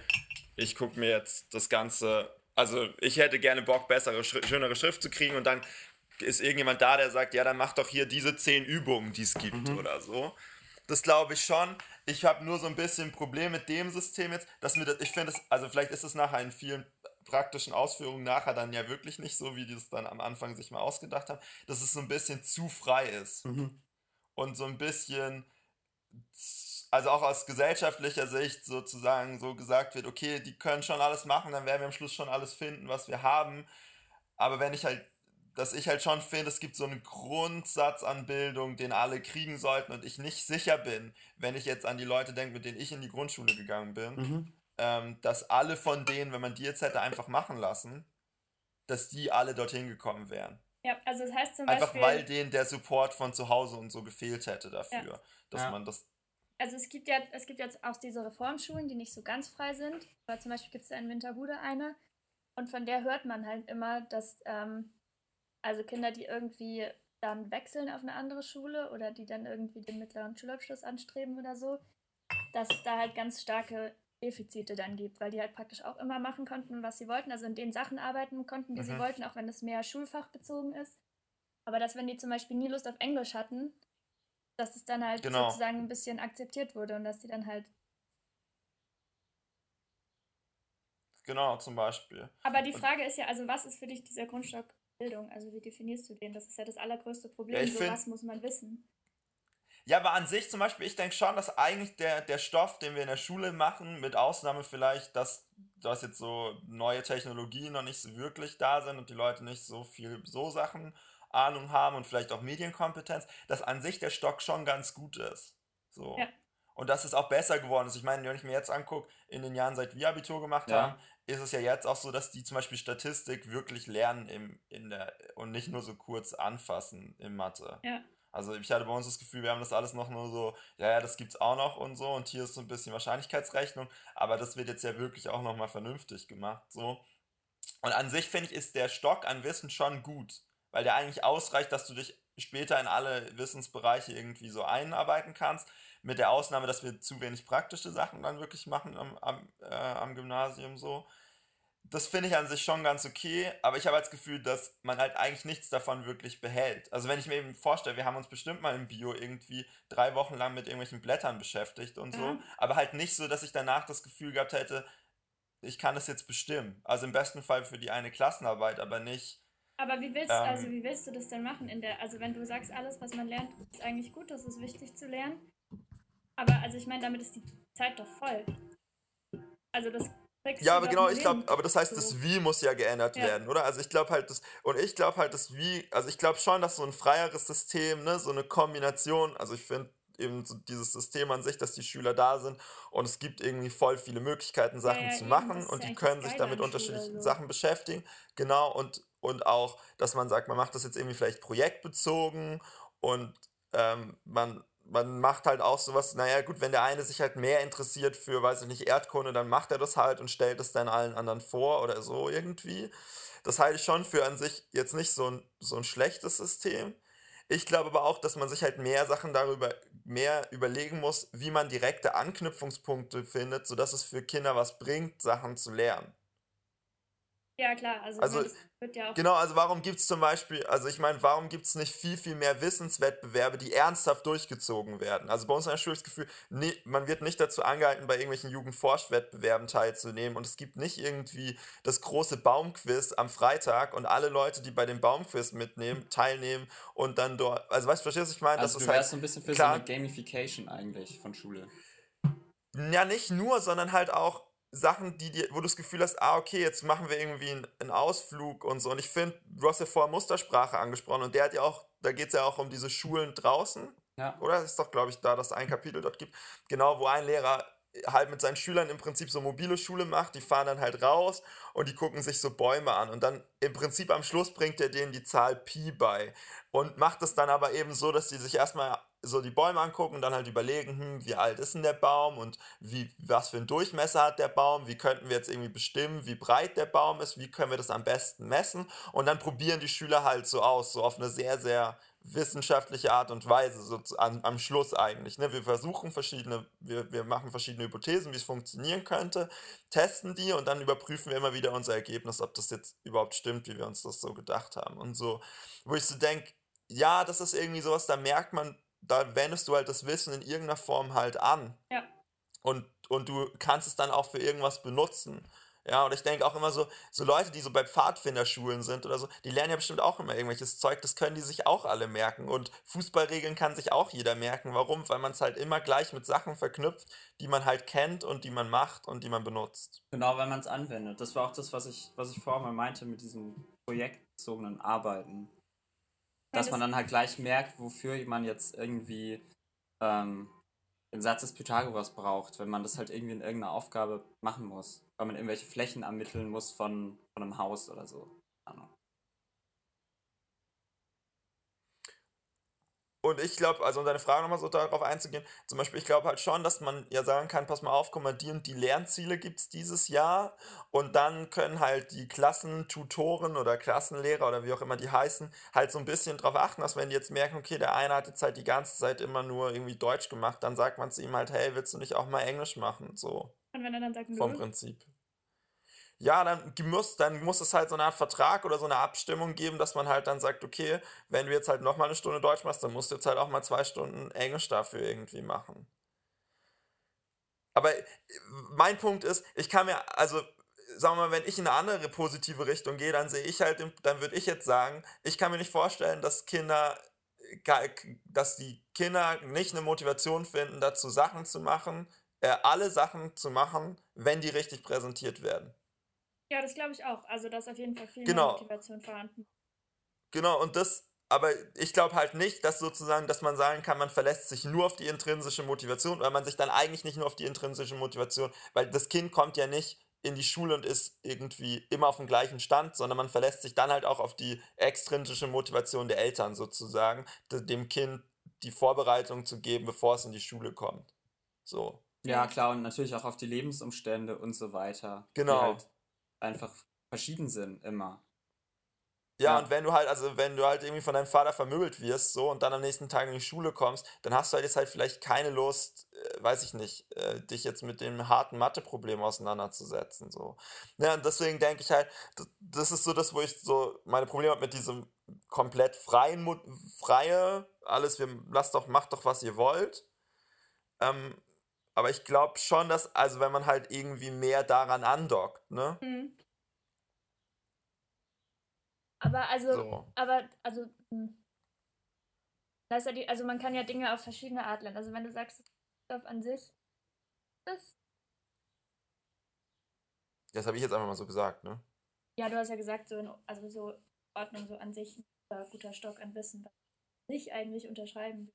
S1: ich gucke mir jetzt das Ganze, also ich hätte gerne Bock, bessere, schönere Schrift zu kriegen und dann ist irgendjemand da, der sagt, ja, dann mach doch hier diese zehn Übungen, die es gibt oder so. Das glaube ich schon. Ich habe nur so ein bisschen ein Problem mit dem System jetzt, dass mir das, ich finde es, also vielleicht ist es nachher in vielen praktischen Ausführungen nachher dann ja wirklich nicht so, wie die es dann am Anfang sich mal ausgedacht haben, dass es so ein bisschen zu frei ist und so ein bisschen also auch aus gesellschaftlicher Sicht sozusagen so gesagt wird, okay, die können schon alles machen, dann werden wir am Schluss schon alles finden, was wir haben. Aber wenn ich halt, dass ich halt schon finde, es gibt so einen Grundsatz an Bildung, den alle kriegen sollten und ich nicht sicher bin, wenn ich jetzt an die Leute denke, mit denen ich in die Grundschule gegangen bin,
S2: Mhm.
S1: ähm, dass alle von denen, wenn man die jetzt hätte einfach machen lassen, dass die alle dorthin gekommen wären.
S3: Ja, also das heißt zum
S1: Einfach
S3: Beispiel,
S1: weil denen der Support von zu Hause und so gefehlt hätte dafür, dass
S2: Ja.
S1: man das
S3: also es gibt ja, es gibt jetzt auch diese Reformschulen, die nicht so ganz frei sind. Aber zum Beispiel gibt es ja in Winterhude eine. Und von der hört man halt immer, dass ähm, also Kinder, die irgendwie dann wechseln auf eine andere Schule oder die dann irgendwie den mittleren Schulabschluss anstreben oder so, dass es da halt ganz starke Defizite dann gibt, weil die halt praktisch auch immer machen konnten, was sie wollten, also in den Sachen arbeiten konnten, die sie
S1: Mhm.
S3: wollten, auch wenn es mehr schulfachbezogen ist. Aber dass, wenn die zum Beispiel nie Lust auf Englisch hatten, dass es dann halt
S1: Genau.
S3: sozusagen ein bisschen akzeptiert wurde und dass die dann halt.
S1: Genau, zum Beispiel.
S3: Aber die Frage ist ja, also was ist für dich dieser Grundstock Bildung? Also wie definierst du den? Das ist ja das allergrößte Problem.
S1: Ja,
S3: so was muss man wissen.
S1: Ja, aber an sich zum Beispiel, ich denke schon, dass eigentlich der, der Stoff, den wir in der Schule machen, mit Ausnahme vielleicht, dass, dass jetzt so neue Technologien noch nicht so wirklich da sind und die Leute nicht so viel so Sachen Ahnung haben und vielleicht auch Medienkompetenz, dass an sich der Stock schon ganz gut ist. So.
S3: Ja.
S1: Und dass es auch besser geworden ist. Ich meine, wenn ich mir jetzt angucke, in den Jahren, seit wir Abitur gemacht
S2: Ja.
S1: haben, ist es ja jetzt auch so, dass die zum Beispiel Statistik wirklich lernen im, in der, und nicht nur so kurz anfassen in Mathe.
S3: Ja.
S1: Also ich hatte bei uns das Gefühl, wir haben das alles noch nur so, ja, ja, das gibt's auch noch und so und hier ist so ein bisschen Wahrscheinlichkeitsrechnung, aber das wird jetzt ja wirklich auch nochmal vernünftig gemacht, so. Und an sich finde ich, ist der Stock an Wissen schon gut, weil der eigentlich ausreicht, dass du dich später in alle Wissensbereiche irgendwie so einarbeiten kannst, mit der Ausnahme, dass wir zu wenig praktische Sachen dann wirklich machen am, am, äh, am Gymnasium so. Das finde ich an sich schon ganz okay, aber ich habe das Gefühl, dass man halt eigentlich nichts davon wirklich behält. Also wenn ich mir eben vorstelle, wir haben uns bestimmt mal im Bio irgendwie drei Wochen lang mit irgendwelchen Blättern beschäftigt und so,
S3: Ja.
S1: aber halt nicht so, dass ich danach das Gefühl gehabt hätte, ich kann das jetzt bestimmen. Also im besten Fall für die eine Klassenarbeit, aber nicht.
S3: Aber wie willst,
S1: Ähm.
S3: also wie willst du das denn machen? In der, also wenn du sagst, alles, was man lernt, ist eigentlich gut, das ist wichtig zu lernen. Aber also ich meine, damit ist die Zeit doch voll. Also das
S1: Ja,
S3: du
S1: aber genau, ich glaube, aber das heißt, das. Wie muss ja geändert
S3: Ja.
S1: werden, oder? Also ich glaube halt, das, und ich glaube halt, das Wie, also ich glaube schon, dass so ein freieres System, ne, so eine Kombination, also ich finde eben so dieses System an sich, dass die Schüler da sind und es gibt irgendwie voll viele Möglichkeiten, Sachen
S3: ja,
S1: zu
S3: eben,
S1: machen und
S3: ja
S1: die können sich damit unterschiedlichen
S3: so.
S1: Sachen beschäftigen, genau, und, und auch, dass man sagt, man macht das jetzt irgendwie vielleicht projektbezogen und ähm, man, man macht halt auch sowas, naja gut, wenn der eine sich halt mehr interessiert für, weiß ich nicht, Erdkunde, dann macht er das halt und stellt es dann allen anderen vor oder so irgendwie. Das halte ich schon für an sich jetzt nicht so ein, so ein schlechtes System. Ich glaube aber auch, dass man sich halt mehr Sachen darüber mehr überlegen muss, wie man direkte Anknüpfungspunkte findet, sodass es für Kinder was bringt, Sachen zu lernen.
S3: Ja, klar, also,
S1: Also,
S3: das wird ja auch.
S1: Genau, also warum gibt es zum Beispiel, also ich meine, warum gibt es nicht viel, viel mehr Wissenswettbewerbe, die ernsthaft durchgezogen werden? Also bei uns in der Schule ist das Gefühl, nee, man wird nicht dazu angehalten, bei irgendwelchen Jugendforschwettbewerben teilzunehmen und es gibt nicht irgendwie das große Baumquiz am Freitag und alle Leute, die bei dem Baumquiz mitnehmen, teilnehmen und dann dort, also weißt du, verstehst du, was ich meine?
S2: Also
S1: das
S2: du
S1: ist
S2: wärst
S1: halt,
S2: so ein bisschen für
S1: klar-
S2: so eine Gamification eigentlich von Schule.
S1: Ja, nicht nur, sondern halt auch Sachen, die dir, wo du das Gefühl hast, ah, okay, jetzt machen wir irgendwie einen, einen Ausflug und so. Und ich finde, du hast ja vorher Mustersprache angesprochen und der hat ja auch, da geht es ja auch um diese Schulen draußen,
S2: Ja.
S1: oder? Das ist doch, glaube ich, da, dass es ein Kapitel dort gibt. Genau, wo ein Lehrer halt mit seinen Schülern im Prinzip so mobile Schule macht, die fahren dann halt raus und die gucken sich so Bäume an und dann im Prinzip am Schluss bringt er denen die Zahl Pi bei und macht es dann aber eben so, dass die sich erstmal so die Bäume angucken und dann halt überlegen, hm, wie alt ist denn der Baum und wie, was für einen Durchmesser hat der Baum, wie könnten wir jetzt irgendwie bestimmen, wie breit der Baum ist, wie können wir das am besten messen und dann probieren die Schüler halt so aus, so auf eine sehr, sehr wissenschaftliche Art und Weise, so an, am Schluss eigentlich. Ne? Wir versuchen verschiedene, wir, wir machen verschiedene Hypothesen, wie es funktionieren könnte, testen die und dann überprüfen wir immer wieder unser Ergebnis, ob das jetzt überhaupt stimmt, wie wir uns das so gedacht haben und so. Wo ich so denke, ja, das ist irgendwie sowas, da merkt man, da wendest du halt das Wissen in irgendeiner Form halt an.
S3: Ja.
S1: Und, und du kannst es dann auch für irgendwas benutzen. Ja, und ich denke auch immer so, so Leute, die so bei Pfadfinderschulen sind oder so, die lernen ja bestimmt auch immer irgendwelches Zeug, das können die sich auch alle merken. Und Fußballregeln kann sich auch jeder merken. Warum? Weil man es halt immer gleich mit Sachen verknüpft, die man halt kennt und die man macht und die man benutzt.
S2: Genau, weil man es anwendet. Das war auch das, was ich, was ich vorher mal meinte mit diesem projektbezogenen Arbeiten. Dass
S3: das-
S2: man dann halt gleich merkt, wofür man jetzt irgendwie ähm, den Satz des Pythagoras braucht, wenn man das halt irgendwie in irgendeiner Aufgabe machen muss. Weil man irgendwelche Flächen ermitteln muss von, von einem Haus oder so.
S1: Und ich glaube, also um deine Frage nochmal so darauf einzugehen, zum Beispiel, ich glaube halt schon, dass man ja sagen kann, pass mal auf, guck mal, die und die Lernziele gibt es dieses Jahr und dann können halt die Klassentutoren oder Klassenlehrer oder wie auch immer die heißen, halt so ein bisschen drauf achten, dass wenn die jetzt merken, okay, der eine hat jetzt halt die ganze Zeit immer nur irgendwie Deutsch gemacht, dann sagt man zu ihm halt, hey, willst du nicht auch mal Englisch machen? So
S3: Und wenn er dann sagt,
S1: vom Prinzip. Ja, dann muss, dann muss es halt so eine Art Vertrag oder so eine Abstimmung geben, dass man halt dann sagt, okay, wenn du jetzt halt nochmal eine Stunde Deutsch machst, dann musst du jetzt halt auch mal zwei Stunden Englisch dafür irgendwie machen. Aber äh, mein Punkt ist, ich kann mir, also sagen wir mal, wenn ich in eine andere positive Richtung gehe, dann sehe ich halt, dann würde ich jetzt sagen, ich kann mir nicht vorstellen, dass Kinder, dass die Kinder nicht eine Motivation finden, dazu Sachen zu machen, äh, alle Sachen zu machen, wenn die richtig präsentiert werden.
S3: ja, das glaube ich auch. Also da ist auf jeden Fall viel
S1: Genau.
S3: Motivation vorhanden.
S1: Genau, und das, aber ich glaube halt nicht, dass sozusagen, dass man sagen kann, man verlässt sich nur auf die intrinsische Motivation, weil man sich dann eigentlich nicht nur auf die intrinsische Motivation, weil das Kind kommt ja nicht in die Schule und ist irgendwie immer auf dem gleichen Stand, sondern man verlässt sich dann halt auch auf die extrinsische Motivation der Eltern sozusagen, de- dem Kind die Vorbereitung zu geben, bevor es in die Schule kommt. So.
S2: Ja, klar, und natürlich auch auf die Lebensumstände und so weiter.
S1: Genau.
S2: Die halt einfach verschieden sind immer.
S1: Ja,
S2: Ja.
S1: und wenn du halt, also wenn du halt irgendwie von deinem Vater vermöbelt wirst, so, und dann am nächsten Tag in die Schule kommst, dann hast du halt jetzt halt vielleicht keine Lust, äh, weiß ich nicht, äh, dich jetzt mit dem harten Mathe-Problem auseinanderzusetzen, so. Ja, und deswegen denke ich halt, das, ist so das, wo ich so meine Probleme habe mit diesem komplett freien, freie, alles, wir, lasst doch, macht doch, was ihr wollt. Ähm, aber ich glaube schon, dass, also wenn man halt irgendwie mehr daran andockt, ne?
S3: Mhm. Aber also,
S1: So.
S3: aber, also, hm. da ist ja die, also man kann ja Dinge auf verschiedene Art lernen. Also wenn du sagst, Stoff an sich ist,
S1: Das habe ich jetzt einfach mal so gesagt, ne?
S3: ja, du hast ja gesagt, so in, also so Ordnung, so an sich ein guter, guter Stock an Wissen, was ich eigentlich unterschreiben will.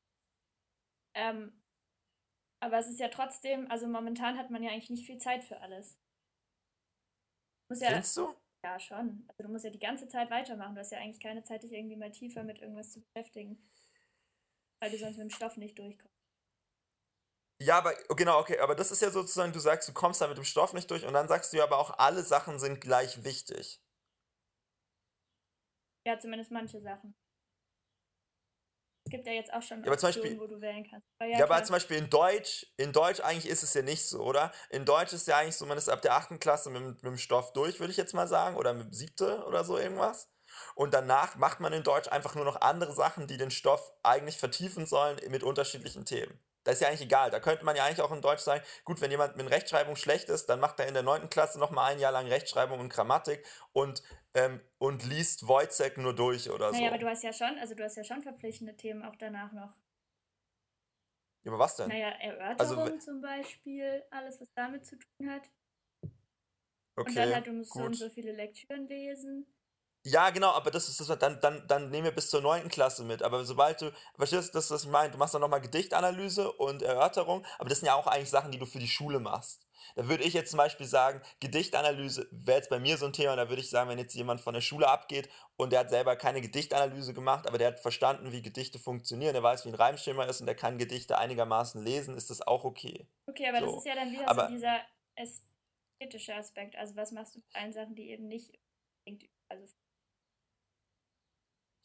S3: Ähm, aber es ist ja trotzdem, also momentan hat man ja eigentlich nicht viel Zeit für alles. Muss ja,
S1: Findest du?
S3: ja schon. Also du musst ja die ganze Zeit weitermachen. Du hast ja eigentlich keine Zeit, dich irgendwie mal tiefer mit irgendwas zu beschäftigen. Weil du sonst mit dem Stoff nicht durchkommst.
S1: Ja, aber oh, genau, okay, aber das ist ja sozusagen, du sagst, du kommst da mit dem Stoff nicht durch und dann sagst du ja aber auch, alle Sachen sind gleich wichtig.
S3: Ja, zumindest manche Sachen. Es gibt ja jetzt auch schon
S1: Ja,
S3: Optionen,
S1: Beispiel-
S3: wo du wählen kannst. Aber
S1: Ja,
S3: ja,
S1: aber zum Beispiel in Deutsch, in Deutsch eigentlich ist es ja nicht so, oder? In Deutsch ist ja eigentlich so, man ist ab der 8. Klasse mit, dem- mit dem Stoff durch, würde ich jetzt mal sagen, oder mit dem 7. oder so irgendwas. Und danach macht man in Deutsch einfach nur noch andere Sachen, die den Stoff eigentlich vertiefen sollen mit unterschiedlichen Themen. Das ist ja eigentlich egal. Da könnte man ja eigentlich auch in Deutsch sagen, gut, wenn jemand mit Rechtschreibung schlecht ist, dann macht er in der 9. Klasse nochmal ein Jahr lang Rechtschreibung und Grammatik und, ähm, und liest Wojcek nur durch oder so.
S3: Naja, aber du hast ja schon, also du hast ja schon verpflichtende Themen auch danach noch.
S1: Ja, aber was denn?
S3: Naja,
S1: Also,
S3: Erörterung zum Beispiel, alles, was damit zu tun hat.
S1: Okay,
S3: und dann halt, du musst so
S1: gut.
S3: und so viele Lektüren lesen.
S1: Ja, genau, aber das ist das, dann, dann, dann nehmen wir bis zur 9. Klasse mit. Aber sobald du, verstehst du, das, was ich meine? Du machst dann nochmal Gedichtanalyse und Erörterung, aber das sind ja auch eigentlich Sachen, die du für die Schule machst. Da würde ich jetzt zum Beispiel sagen, Gedichtanalyse wäre jetzt bei mir so ein Thema, da würde ich sagen, wenn jetzt jemand von der Schule abgeht und der hat selber keine Gedichtanalyse gemacht, aber der hat verstanden, wie Gedichte funktionieren, der weiß, wie ein Reimschema ist und der kann Gedichte einigermaßen lesen, ist das auch okay.
S3: Okay, aber
S1: So.
S3: das ist ja dann wieder
S1: Aber-
S3: so dieser ästhetische Aspekt. Also was machst du mit allen Sachen, die eben nicht also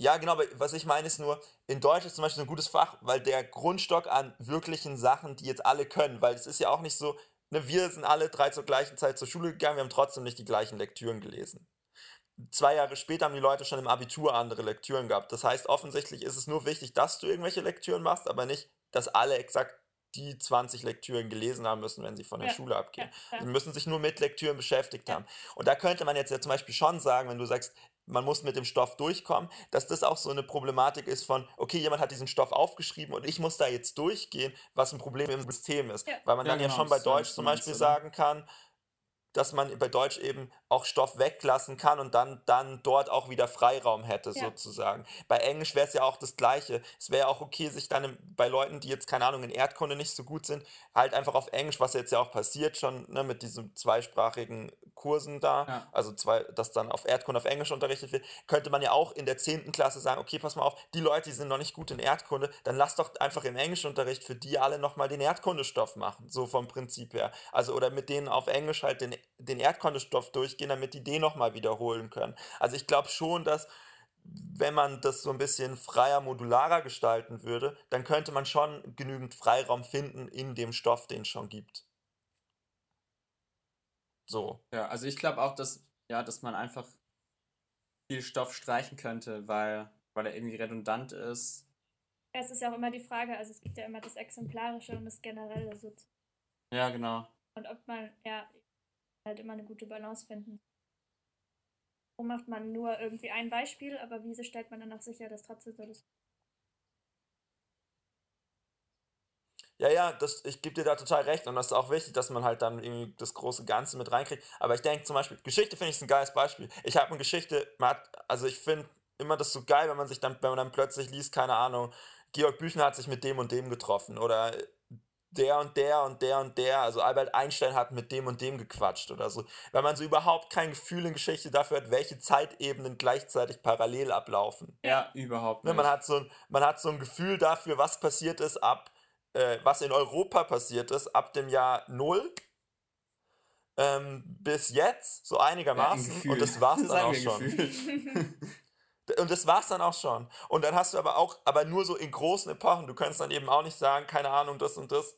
S1: Ja, genau, aber was ich meine ist nur, in Deutsch ist zum Beispiel so ein gutes Fach, weil der Grundstock an wirklichen Sachen, die jetzt alle können, weil es ist ja auch nicht so, ne, wir sind alle drei zur gleichen Zeit zur Schule gegangen, wir haben trotzdem nicht die gleichen Lektüren gelesen. Zwei Jahre später haben die Leute schon im Abitur andere Lektüren gehabt. Das heißt, offensichtlich ist es nur wichtig, dass du irgendwelche Lektüren machst, aber nicht, dass alle exakt die 20 Lektüren gelesen haben müssen, wenn sie von der
S3: Ja,
S1: Schule abgehen.
S3: Ja,
S1: Sie
S3: ja.
S1: müssen sich nur mit Lektüren beschäftigt haben. Und da könnte man jetzt ja zum Beispiel schon sagen, wenn du sagst, man muss mit dem Stoff durchkommen, dass das auch so eine Problematik ist von, okay, jemand hat diesen Stoff aufgeschrieben und ich muss da jetzt durchgehen, was ein Problem im System ist.
S3: Ja.
S1: Weil man
S2: Ja,
S1: dann ja
S2: genau,
S1: schon bei
S2: ja
S1: Deutsch zum Beispiel sagen kann, dass man bei Deutsch eben auch Stoff weglassen kann und dann, dann dort auch wieder Freiraum hätte,
S3: Ja.
S1: sozusagen. Bei Englisch wäre es ja auch das Gleiche. Es wäre auch okay, sich dann im, bei Leuten, die jetzt, keine Ahnung, in Erdkunde nicht so gut sind, halt einfach auf Englisch, was jetzt ja auch passiert schon ne, mit diesen zweisprachigen Kursen da,
S2: Ja.
S1: also zwei, dass dann auf Erdkunde auf Englisch unterrichtet wird, könnte man ja auch in der 10. Klasse sagen, okay, pass mal auf, die Leute, die sind noch nicht gut in Erdkunde, dann lass doch einfach im Englischunterricht für die alle nochmal den Erdkundestoff machen, so vom Prinzip her. Also oder mit denen auf Englisch halt den, den Erdkundestoff durchgehen, damit die den nochmal wiederholen können. Also ich glaube schon, dass wenn man das so ein bisschen freier, modularer gestalten würde, dann könnte man schon genügend Freiraum finden in dem Stoff, den es schon gibt. So.
S2: Ja, also ich glaube auch, dass, ja, dass man einfach viel Stoff streichen könnte, weil, weil er irgendwie redundant ist.
S3: Es ist ja auch immer die Frage, also es gibt ja immer das Exemplarische und das Generelle so.
S2: Ja, genau.
S3: Und ob man, ja, halt immer eine gute Balance finden. Wo macht man nur irgendwie ein Beispiel, aber wie stellt man dann auch sicher, dass trotzdem so das.
S1: Ja, ja, das, ich gebe dir da total recht und das ist auch wichtig, dass man halt dann irgendwie das große Ganze mit reinkriegt. Aber ich denke zum Beispiel, Geschichte finde ich ein geiles Beispiel. Ich habe eine Geschichte, also ich finde immer das so geil, wenn man sich dann, wenn man dann plötzlich liest, keine Ahnung, Georg Büchner hat sich mit dem und dem getroffen oder der und der und der und der, also Albert Einstein hat mit dem und dem gequatscht oder so. Wenn man so überhaupt kein Gefühl in Geschichte dafür hat, welche Zeitebenen gleichzeitig parallel ablaufen.
S2: Ja, überhaupt
S1: Ne,
S2: nicht.
S1: man, hat so ein, man hat so ein Gefühl dafür, was passiert ist ab, äh, was in Europa passiert ist, ab dem Jahr Null ähm, bis jetzt, so
S2: ja, ein
S1: einigermaßen.
S2: Gefühl.
S1: und das war's dann
S2: Sagen
S1: auch schon. Und das war's dann auch schon. Und dann hast du aber auch, aber nur so in großen Epochen. Du kannst dann eben auch nicht sagen, keine Ahnung, das und das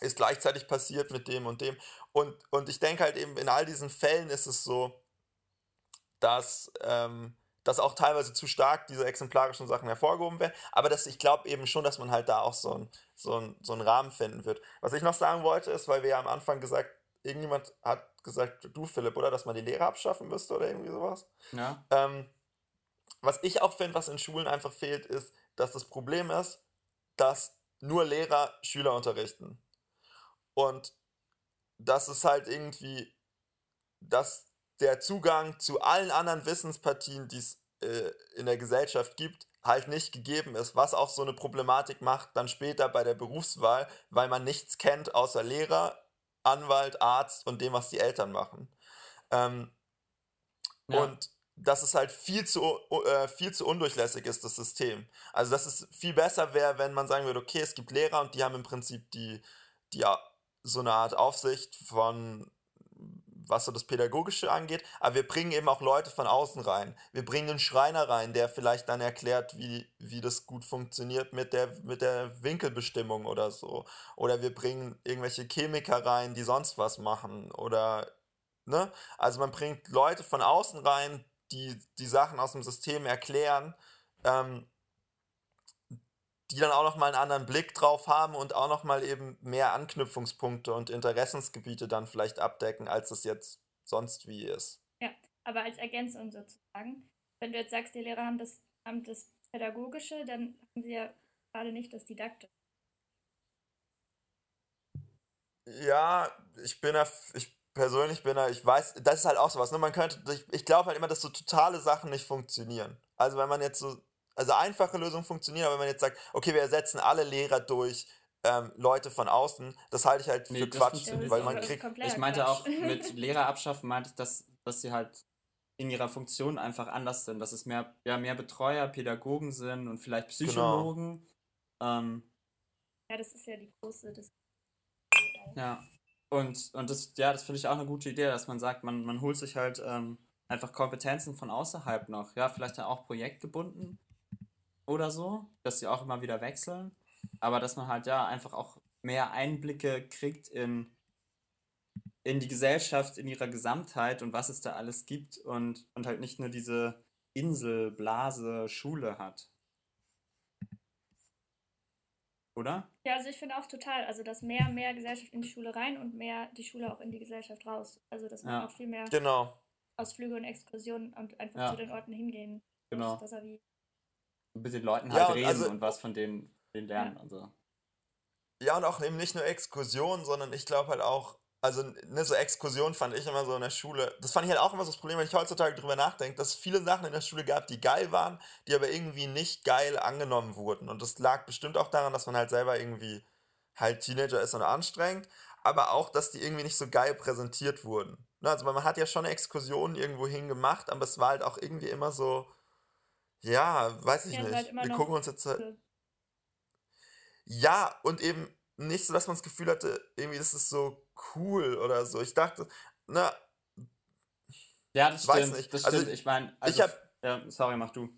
S1: ist gleichzeitig passiert mit dem und dem. Und, und ich denke halt eben, in all diesen Fällen ist es so, dass, ähm, dass auch teilweise zu stark diese exemplarischen Sachen hervorgehoben werden. Aber dass ich glaube eben schon, dass man halt da auch so, ein, so, ein, so einen Rahmen finden wird. Was ich noch sagen wollte, ist, weil wir ja am Anfang gesagt, irgendjemand hat gesagt, du Philipp, oder, dass man die Lehre abschaffen müsste oder irgendwie sowas.
S2: Ja,
S1: Ähm, was ich auch finde, was in Schulen einfach fehlt, ist, dass das Problem ist, dass nur Lehrer Schüler unterrichten. Und das ist halt irgendwie, dass der Zugang zu allen anderen Wissenspartien, die es äh, in der Gesellschaft gibt, halt nicht gegeben ist, was auch so eine Problematik macht dann später bei der Berufswahl, weil man nichts kennt außer Lehrer, Anwalt, Arzt und dem, was die Eltern machen. Ähm,
S2: Ja.
S1: Und dass es halt viel zu, äh, viel zu undurchlässig ist, das System. Also, dass es viel besser wäre, wenn man sagen würde, okay, es gibt Lehrer und die haben im Prinzip die, die so eine Art Aufsicht von, was so das Pädagogische angeht, aber wir bringen eben auch Leute von außen rein. Wir bringen einen Schreiner rein, der vielleicht dann erklärt, wie, wie das gut funktioniert mit der, mit der Winkelbestimmung oder so. Oder wir bringen irgendwelche Chemiker rein, die sonst was machen. Oder, ne? Also man bringt Leute von außen rein, die die Sachen aus dem System erklären, ähm, die dann auch nochmal einen anderen Blick drauf haben und auch nochmal eben mehr Anknüpfungspunkte und Interessensgebiete dann vielleicht abdecken, als es jetzt sonst wie ist.
S3: Aber als Ergänzung sozusagen, wenn du jetzt sagst, die Lehrer haben das, haben das Pädagogische, dann haben sie ja gerade nicht das Didaktische.
S1: Ja, ich bin ich persönlich bin ich weiß, das ist halt auch sowas, ne? Man könnte, ich, ich glaube halt immer, dass so totale Sachen nicht funktionieren. Also wenn man jetzt so, also einfache Lösungen funktionieren, aber wenn man jetzt sagt, okay, wir ersetzen alle Lehrer durch ähm, Leute von außen, das halte ich halt
S2: Nee,
S1: für Quatsch, weil man kriegt,
S2: Ich meinte
S3: Quatsch.
S2: auch mit Lehrer abschaffen, meinte ich, dass, dass sie halt in ihrer Funktion einfach anders sind, dass es mehr, ja, mehr Betreuer, Pädagogen sind und vielleicht
S1: Genau.
S2: Psychologen. Ähm,
S3: Ja, das ist ja die große Dis
S2: ja. Und, und das, ja, das finde ich auch eine gute Idee, dass man sagt, man, man holt sich halt ähm, einfach Kompetenzen von außerhalb noch. Ja, vielleicht ja auch projektgebunden oder so, dass sie auch immer wieder wechseln. Aber dass man halt ja einfach auch mehr Einblicke kriegt in, in die Gesellschaft, in ihrer Gesamtheit und was es da alles gibt und, und halt nicht nur diese Insel, Blase, Schule hat. Oder?
S3: Ja, also ich finde auch total, also dass mehr, mehr Gesellschaft in die Schule rein und mehr die Schule auch in die Gesellschaft raus. Also dass man
S2: Ja.
S3: auch viel mehr
S1: Genau.
S3: Ausflüge und Exkursionen und einfach
S2: Ja.
S3: zu den Orten hingehen.
S2: Genau.
S3: muss, Dass er wie
S2: Mit den Leuten
S1: Ja,
S2: halt
S1: und
S2: reden
S1: also-
S2: und was von denen, denen lernen und so.
S1: Ja, und auch eben nicht nur Exkursionen, sondern ich glaube halt auch, also ne, so Exkursionen fand ich immer so in der Schule, das fand ich halt auch immer so das Problem, wenn ich heutzutage drüber nachdenke, dass es viele Sachen in der Schule gab, die geil waren, die aber irgendwie nicht geil angenommen wurden. Und das lag bestimmt auch daran, dass man halt selber irgendwie halt Teenager ist und anstrengend, aber auch, dass die irgendwie nicht so geil präsentiert wurden. Ne, also man hat ja schon Exkursionen irgendwo hin gemacht, aber es war halt auch irgendwie immer so, ja, weiß ich
S3: Ja,
S1: nicht.
S3: halt
S1: Wir gucken uns jetzt halt, ja, und eben nicht so, dass man das Gefühl hatte, irgendwie das ist so cool oder so. Ich dachte, na,
S2: Ja, das
S1: Weiß
S2: stimmt.
S1: nicht.
S2: Das
S1: Also,
S2: stimmt. ich meine, also,
S1: ich hab-
S2: ja, sorry, mach du.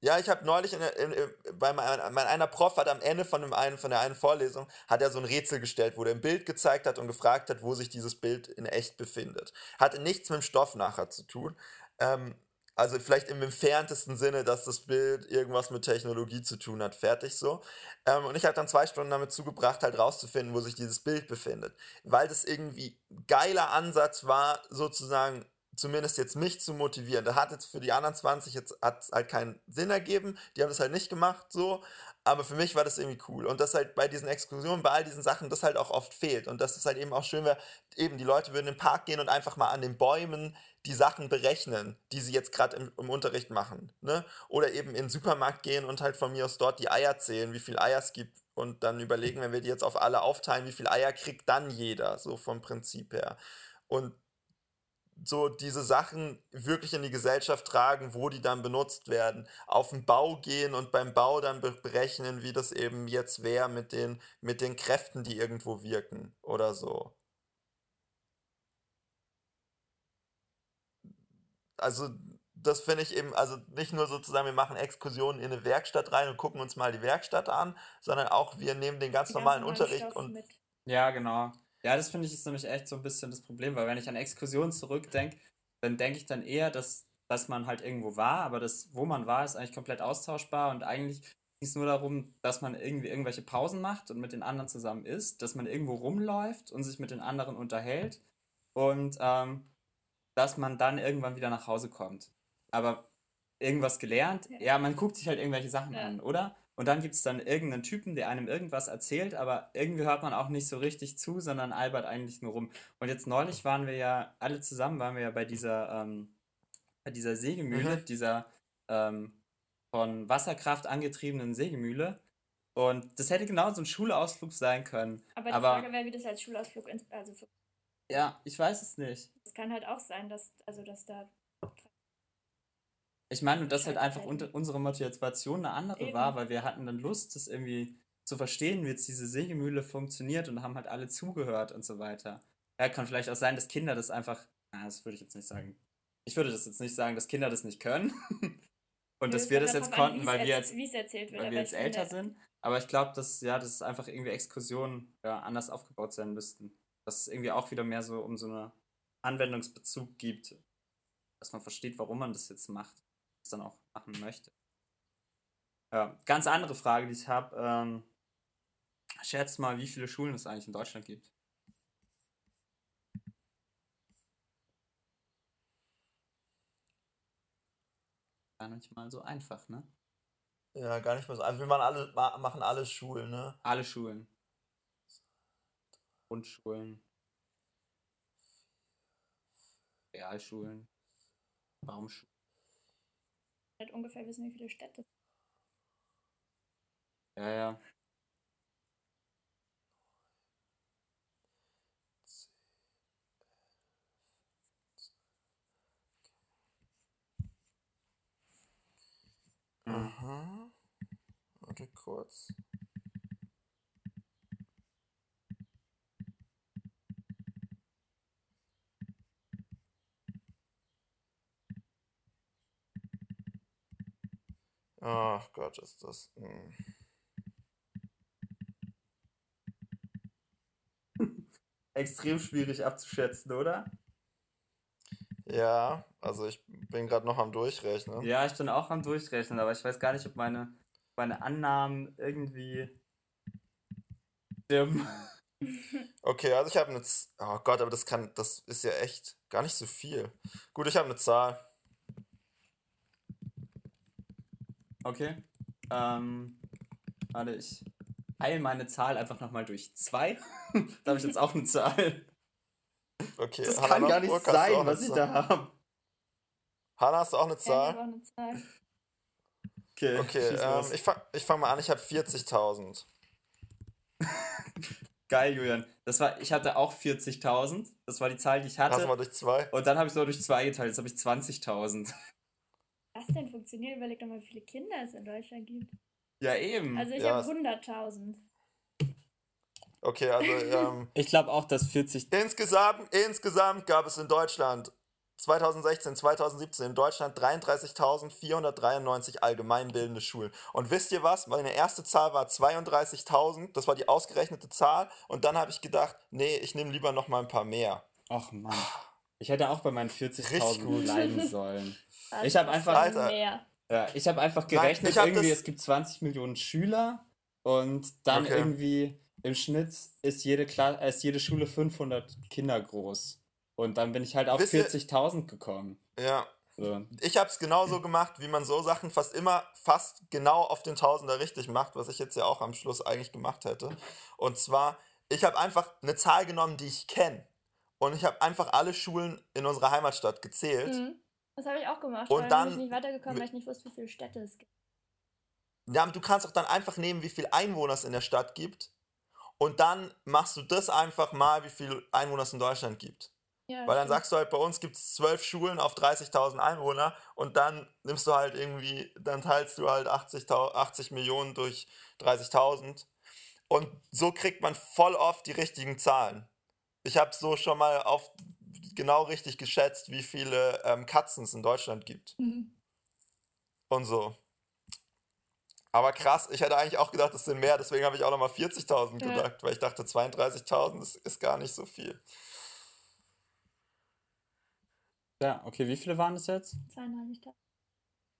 S1: ja, ich habe neulich in, der- in, in, bei mein, mein einer Prof hat am Ende von, dem einen, von der einen Vorlesung, hat er so ein Rätsel gestellt, wo er ein Bild gezeigt hat und gefragt hat, wo sich dieses Bild in echt befindet. Hatte nichts mit dem Stoff nachher zu tun. Ähm, also vielleicht im entferntesten Sinne, dass das Bild irgendwas mit Technologie zu tun hat. Fertig so. Ähm, und ich habe dann zwei Stunden damit zugebracht, halt rauszufinden, wo sich dieses Bild befindet. Weil das irgendwie geiler Ansatz war, sozusagen, zumindest jetzt mich zu motivieren. Da hat jetzt für die anderen 20 jetzt halt keinen Sinn ergeben. Die haben das halt nicht gemacht so. Aber für mich war das irgendwie cool. Und das halt bei diesen Exkursionen, bei all diesen Sachen, das halt auch oft fehlt. Und dass es halt eben auch schön wäre, eben die Leute würden in den Park gehen und einfach mal an den Bäumen die Sachen berechnen, die sie jetzt gerade im, im Unterricht machen. Ne? Oder eben in den Supermarkt gehen und halt von mir aus dort die Eier zählen, wie viel Eier es gibt. Und dann überlegen, wenn wir die jetzt auf alle aufteilen, wie viel Eier kriegt dann jeder, so vom Prinzip her. Und so diese Sachen wirklich in die Gesellschaft tragen, wo die dann benutzt werden. Auf den Bau gehen und beim Bau dann be- berechnen, wie das eben jetzt wäre mit den, mit den Kräften, die irgendwo wirken oder so. Also das finde ich eben, also nicht nur sozusagen, wir machen Exkursionen in eine Werkstatt rein und gucken uns mal die Werkstatt an, sondern auch wir nehmen den ganz normalen
S3: normalen
S1: Unterricht
S3: Stoff
S1: und
S3: mit.
S2: Ja, genau. Ja, das finde ich ist nämlich echt so ein bisschen das Problem, weil wenn ich an Exkursionen zurückdenke, dann denke ich dann eher, dass, dass man halt irgendwo war, aber das, wo man war, ist eigentlich komplett austauschbar und eigentlich ging es nur darum, dass man irgendwie irgendwelche Pausen macht und mit den anderen zusammen isst, dass man irgendwo rumläuft und sich mit den anderen unterhält und ähm, dass man dann irgendwann wieder nach Hause kommt. Aber irgendwas gelernt,
S3: Ja.
S2: ja, man guckt sich halt irgendwelche Sachen
S3: Ja.
S2: an, oder? Und dann gibt es dann irgendeinen Typen, der einem irgendwas erzählt, aber irgendwie hört man auch nicht so richtig zu, sondern albert eigentlich nur rum. Und jetzt neulich waren wir ja, alle zusammen waren wir ja bei dieser, ähm, bei dieser Sägemühle,
S1: Mhm.
S2: dieser ähm, von Wasserkraft angetriebenen Sägemühle. Und das hätte genau so ein Schulausflug sein können.
S3: Aber die
S2: aber-
S3: Frage wäre, wie das als Schulausflug, also für,
S2: Ja, ich weiß es nicht.
S3: es kann halt auch sein, dass, also dass da
S2: Ich meine, und dass halt einfach unsere Motivation eine andere
S3: Eben.
S2: war, weil wir hatten dann Lust, das irgendwie zu verstehen, wie jetzt diese Sägemühle funktioniert und haben halt alle zugehört und so weiter. Ja, kann vielleicht auch sein, dass Kinder das einfach, na, das würde ich jetzt nicht sagen. Ich würde das jetzt nicht sagen, dass Kinder das nicht können und dass
S3: es
S2: wir das jetzt
S3: an,
S2: konnten,
S3: wie's
S2: weil wir jetzt,
S3: es wird.
S2: weil wir jetzt älter sind. Aber ich glaube, dass, ja, dass einfach irgendwie Exkursionen ja, anders aufgebaut sein müssten. Dass es irgendwie auch wieder mehr so um so einen Anwendungsbezug gibt, dass man versteht, warum man das jetzt macht, das dann auch machen möchte. Ja, ganz andere Frage, die ich habe. Ähm, schätzt mal, wie viele Schulen es eigentlich in Deutschland gibt. Gar nicht mal so einfach, ne?
S1: ja, gar nicht mehr so. Also wir machen alle, ma- machen alle Schulen, ne?
S2: Alle Schulen. Grundschulen. Realschulen. Baumschulen.
S3: Halt ungefähr wissen, wie viele Städte.
S2: Ja, ja.
S1: Aha. Warte kurz. Ach Gott, ist das. hm.
S2: Extrem schwierig abzuschätzen, oder?
S1: Ja, also ich bin gerade noch am Durchrechnen.
S2: Ja, ich bin auch am Durchrechnen, aber ich weiß gar nicht, ob meine, meine Annahmen irgendwie Dim.
S1: Okay, also ich habe eine. Z oh Gott, aber das kann. Das ist ja echt gar nicht so viel. Gut, ich habe eine Zahl.
S2: Okay. Ähm, warte, ich teile meine Zahl einfach nochmal durch zwei. da habe ich jetzt auch eine Zahl.
S1: Okay,
S2: Das
S1: Hannah
S2: kann
S1: noch?
S2: gar nicht sein, was ich
S1: Zahl?
S2: da habe.
S1: Hannah, hast du auch eine
S3: Ja, ich habe
S1: Zahl?
S3: auch eine Zahl.
S2: Okay,
S1: Okay, ähm, ich fange ich fang mal an. Ich habe 40.000.
S2: Geil, Julian. Das war, ich hatte auch 40.000. Das war die Zahl, die ich
S1: Hast du
S2: hatte.
S1: mal durch zwei?
S2: Und dann habe ich es nur durch zwei geteilt. Jetzt habe ich 20.000.
S3: Was denn funktioniert? Überleg doch mal, wie viele Kinder es in Deutschland gibt.
S2: Ja, eben.
S3: Also ich
S1: Ja,
S3: habe
S1: es-
S3: 100.000.
S1: Okay, also ähm,
S2: ich glaube auch, dass 40.
S1: insgesamt, insgesamt gab es in Deutschland 2016, 2017 in Deutschland 33.493 allgemeinbildende Schulen. Und wisst ihr was? Meine erste Zahl war 32.000. Das war die ausgerechnete Zahl. Und dann habe ich gedacht, nee, ich nehme lieber noch mal ein paar mehr.
S2: Ach Mann. Ich hätte auch bei meinen
S1: Richtig
S2: 40.000
S1: gut.
S2: bleiben sollen.
S3: Was
S2: Ich hab
S3: ist
S2: einfach-
S1: Alter.
S2: Ja, ich habe einfach
S1: Nein,
S2: gerechnet,
S1: ich hab
S2: irgendwie, es gibt 20 Millionen Schüler und dann
S1: Okay.
S2: irgendwie im Schnitt ist jede, Kla ist jede Schule 500 Kinder groß. Und dann bin ich halt auf
S1: Wisst ihr-
S2: 40.000 gekommen.
S1: Ja,
S2: So.
S1: ich habe es genauso gemacht, wie man so Sachen fast immer fast genau auf den Tausender richtig macht, was ich jetzt ja auch am Schluss eigentlich gemacht hätte. Und zwar, ich habe einfach eine Zahl genommen, die ich kenne. Und ich habe einfach alle Schulen in unserer Heimatstadt gezählt.
S3: Mhm. Das habe ich auch gemacht.
S1: Und dann
S3: bin ich nicht weitergekommen, weil ich nicht wusste, wie viele Städte es gibt.
S1: Ja, aber du kannst auch dann einfach nehmen, wie viel Einwohner es in der Stadt gibt. Und dann machst du das einfach mal, wie viel Einwohner es in Deutschland gibt.
S3: Ja,
S1: Weil dann sagst du halt, bei uns gibt es zwölf Schulen auf 30.000 Einwohner und dann nimmst du halt irgendwie, dann teilst du halt 80, 80 Millionen durch 30.000 und so kriegt man voll oft die richtigen Zahlen. Ich habe so schon mal auf genau richtig geschätzt, wie viele ähm, Katzen es in Deutschland gibt
S3: Mhm.
S1: und so. Aber krass, ich hätte eigentlich auch gedacht, es sind mehr, deswegen habe ich auch nochmal 40.000
S3: Ja.
S1: gedacht, weil ich dachte, 32.000 ist, ist gar nicht so viel.
S2: Ja, okay, wie viele waren das jetzt?
S3: 32.000.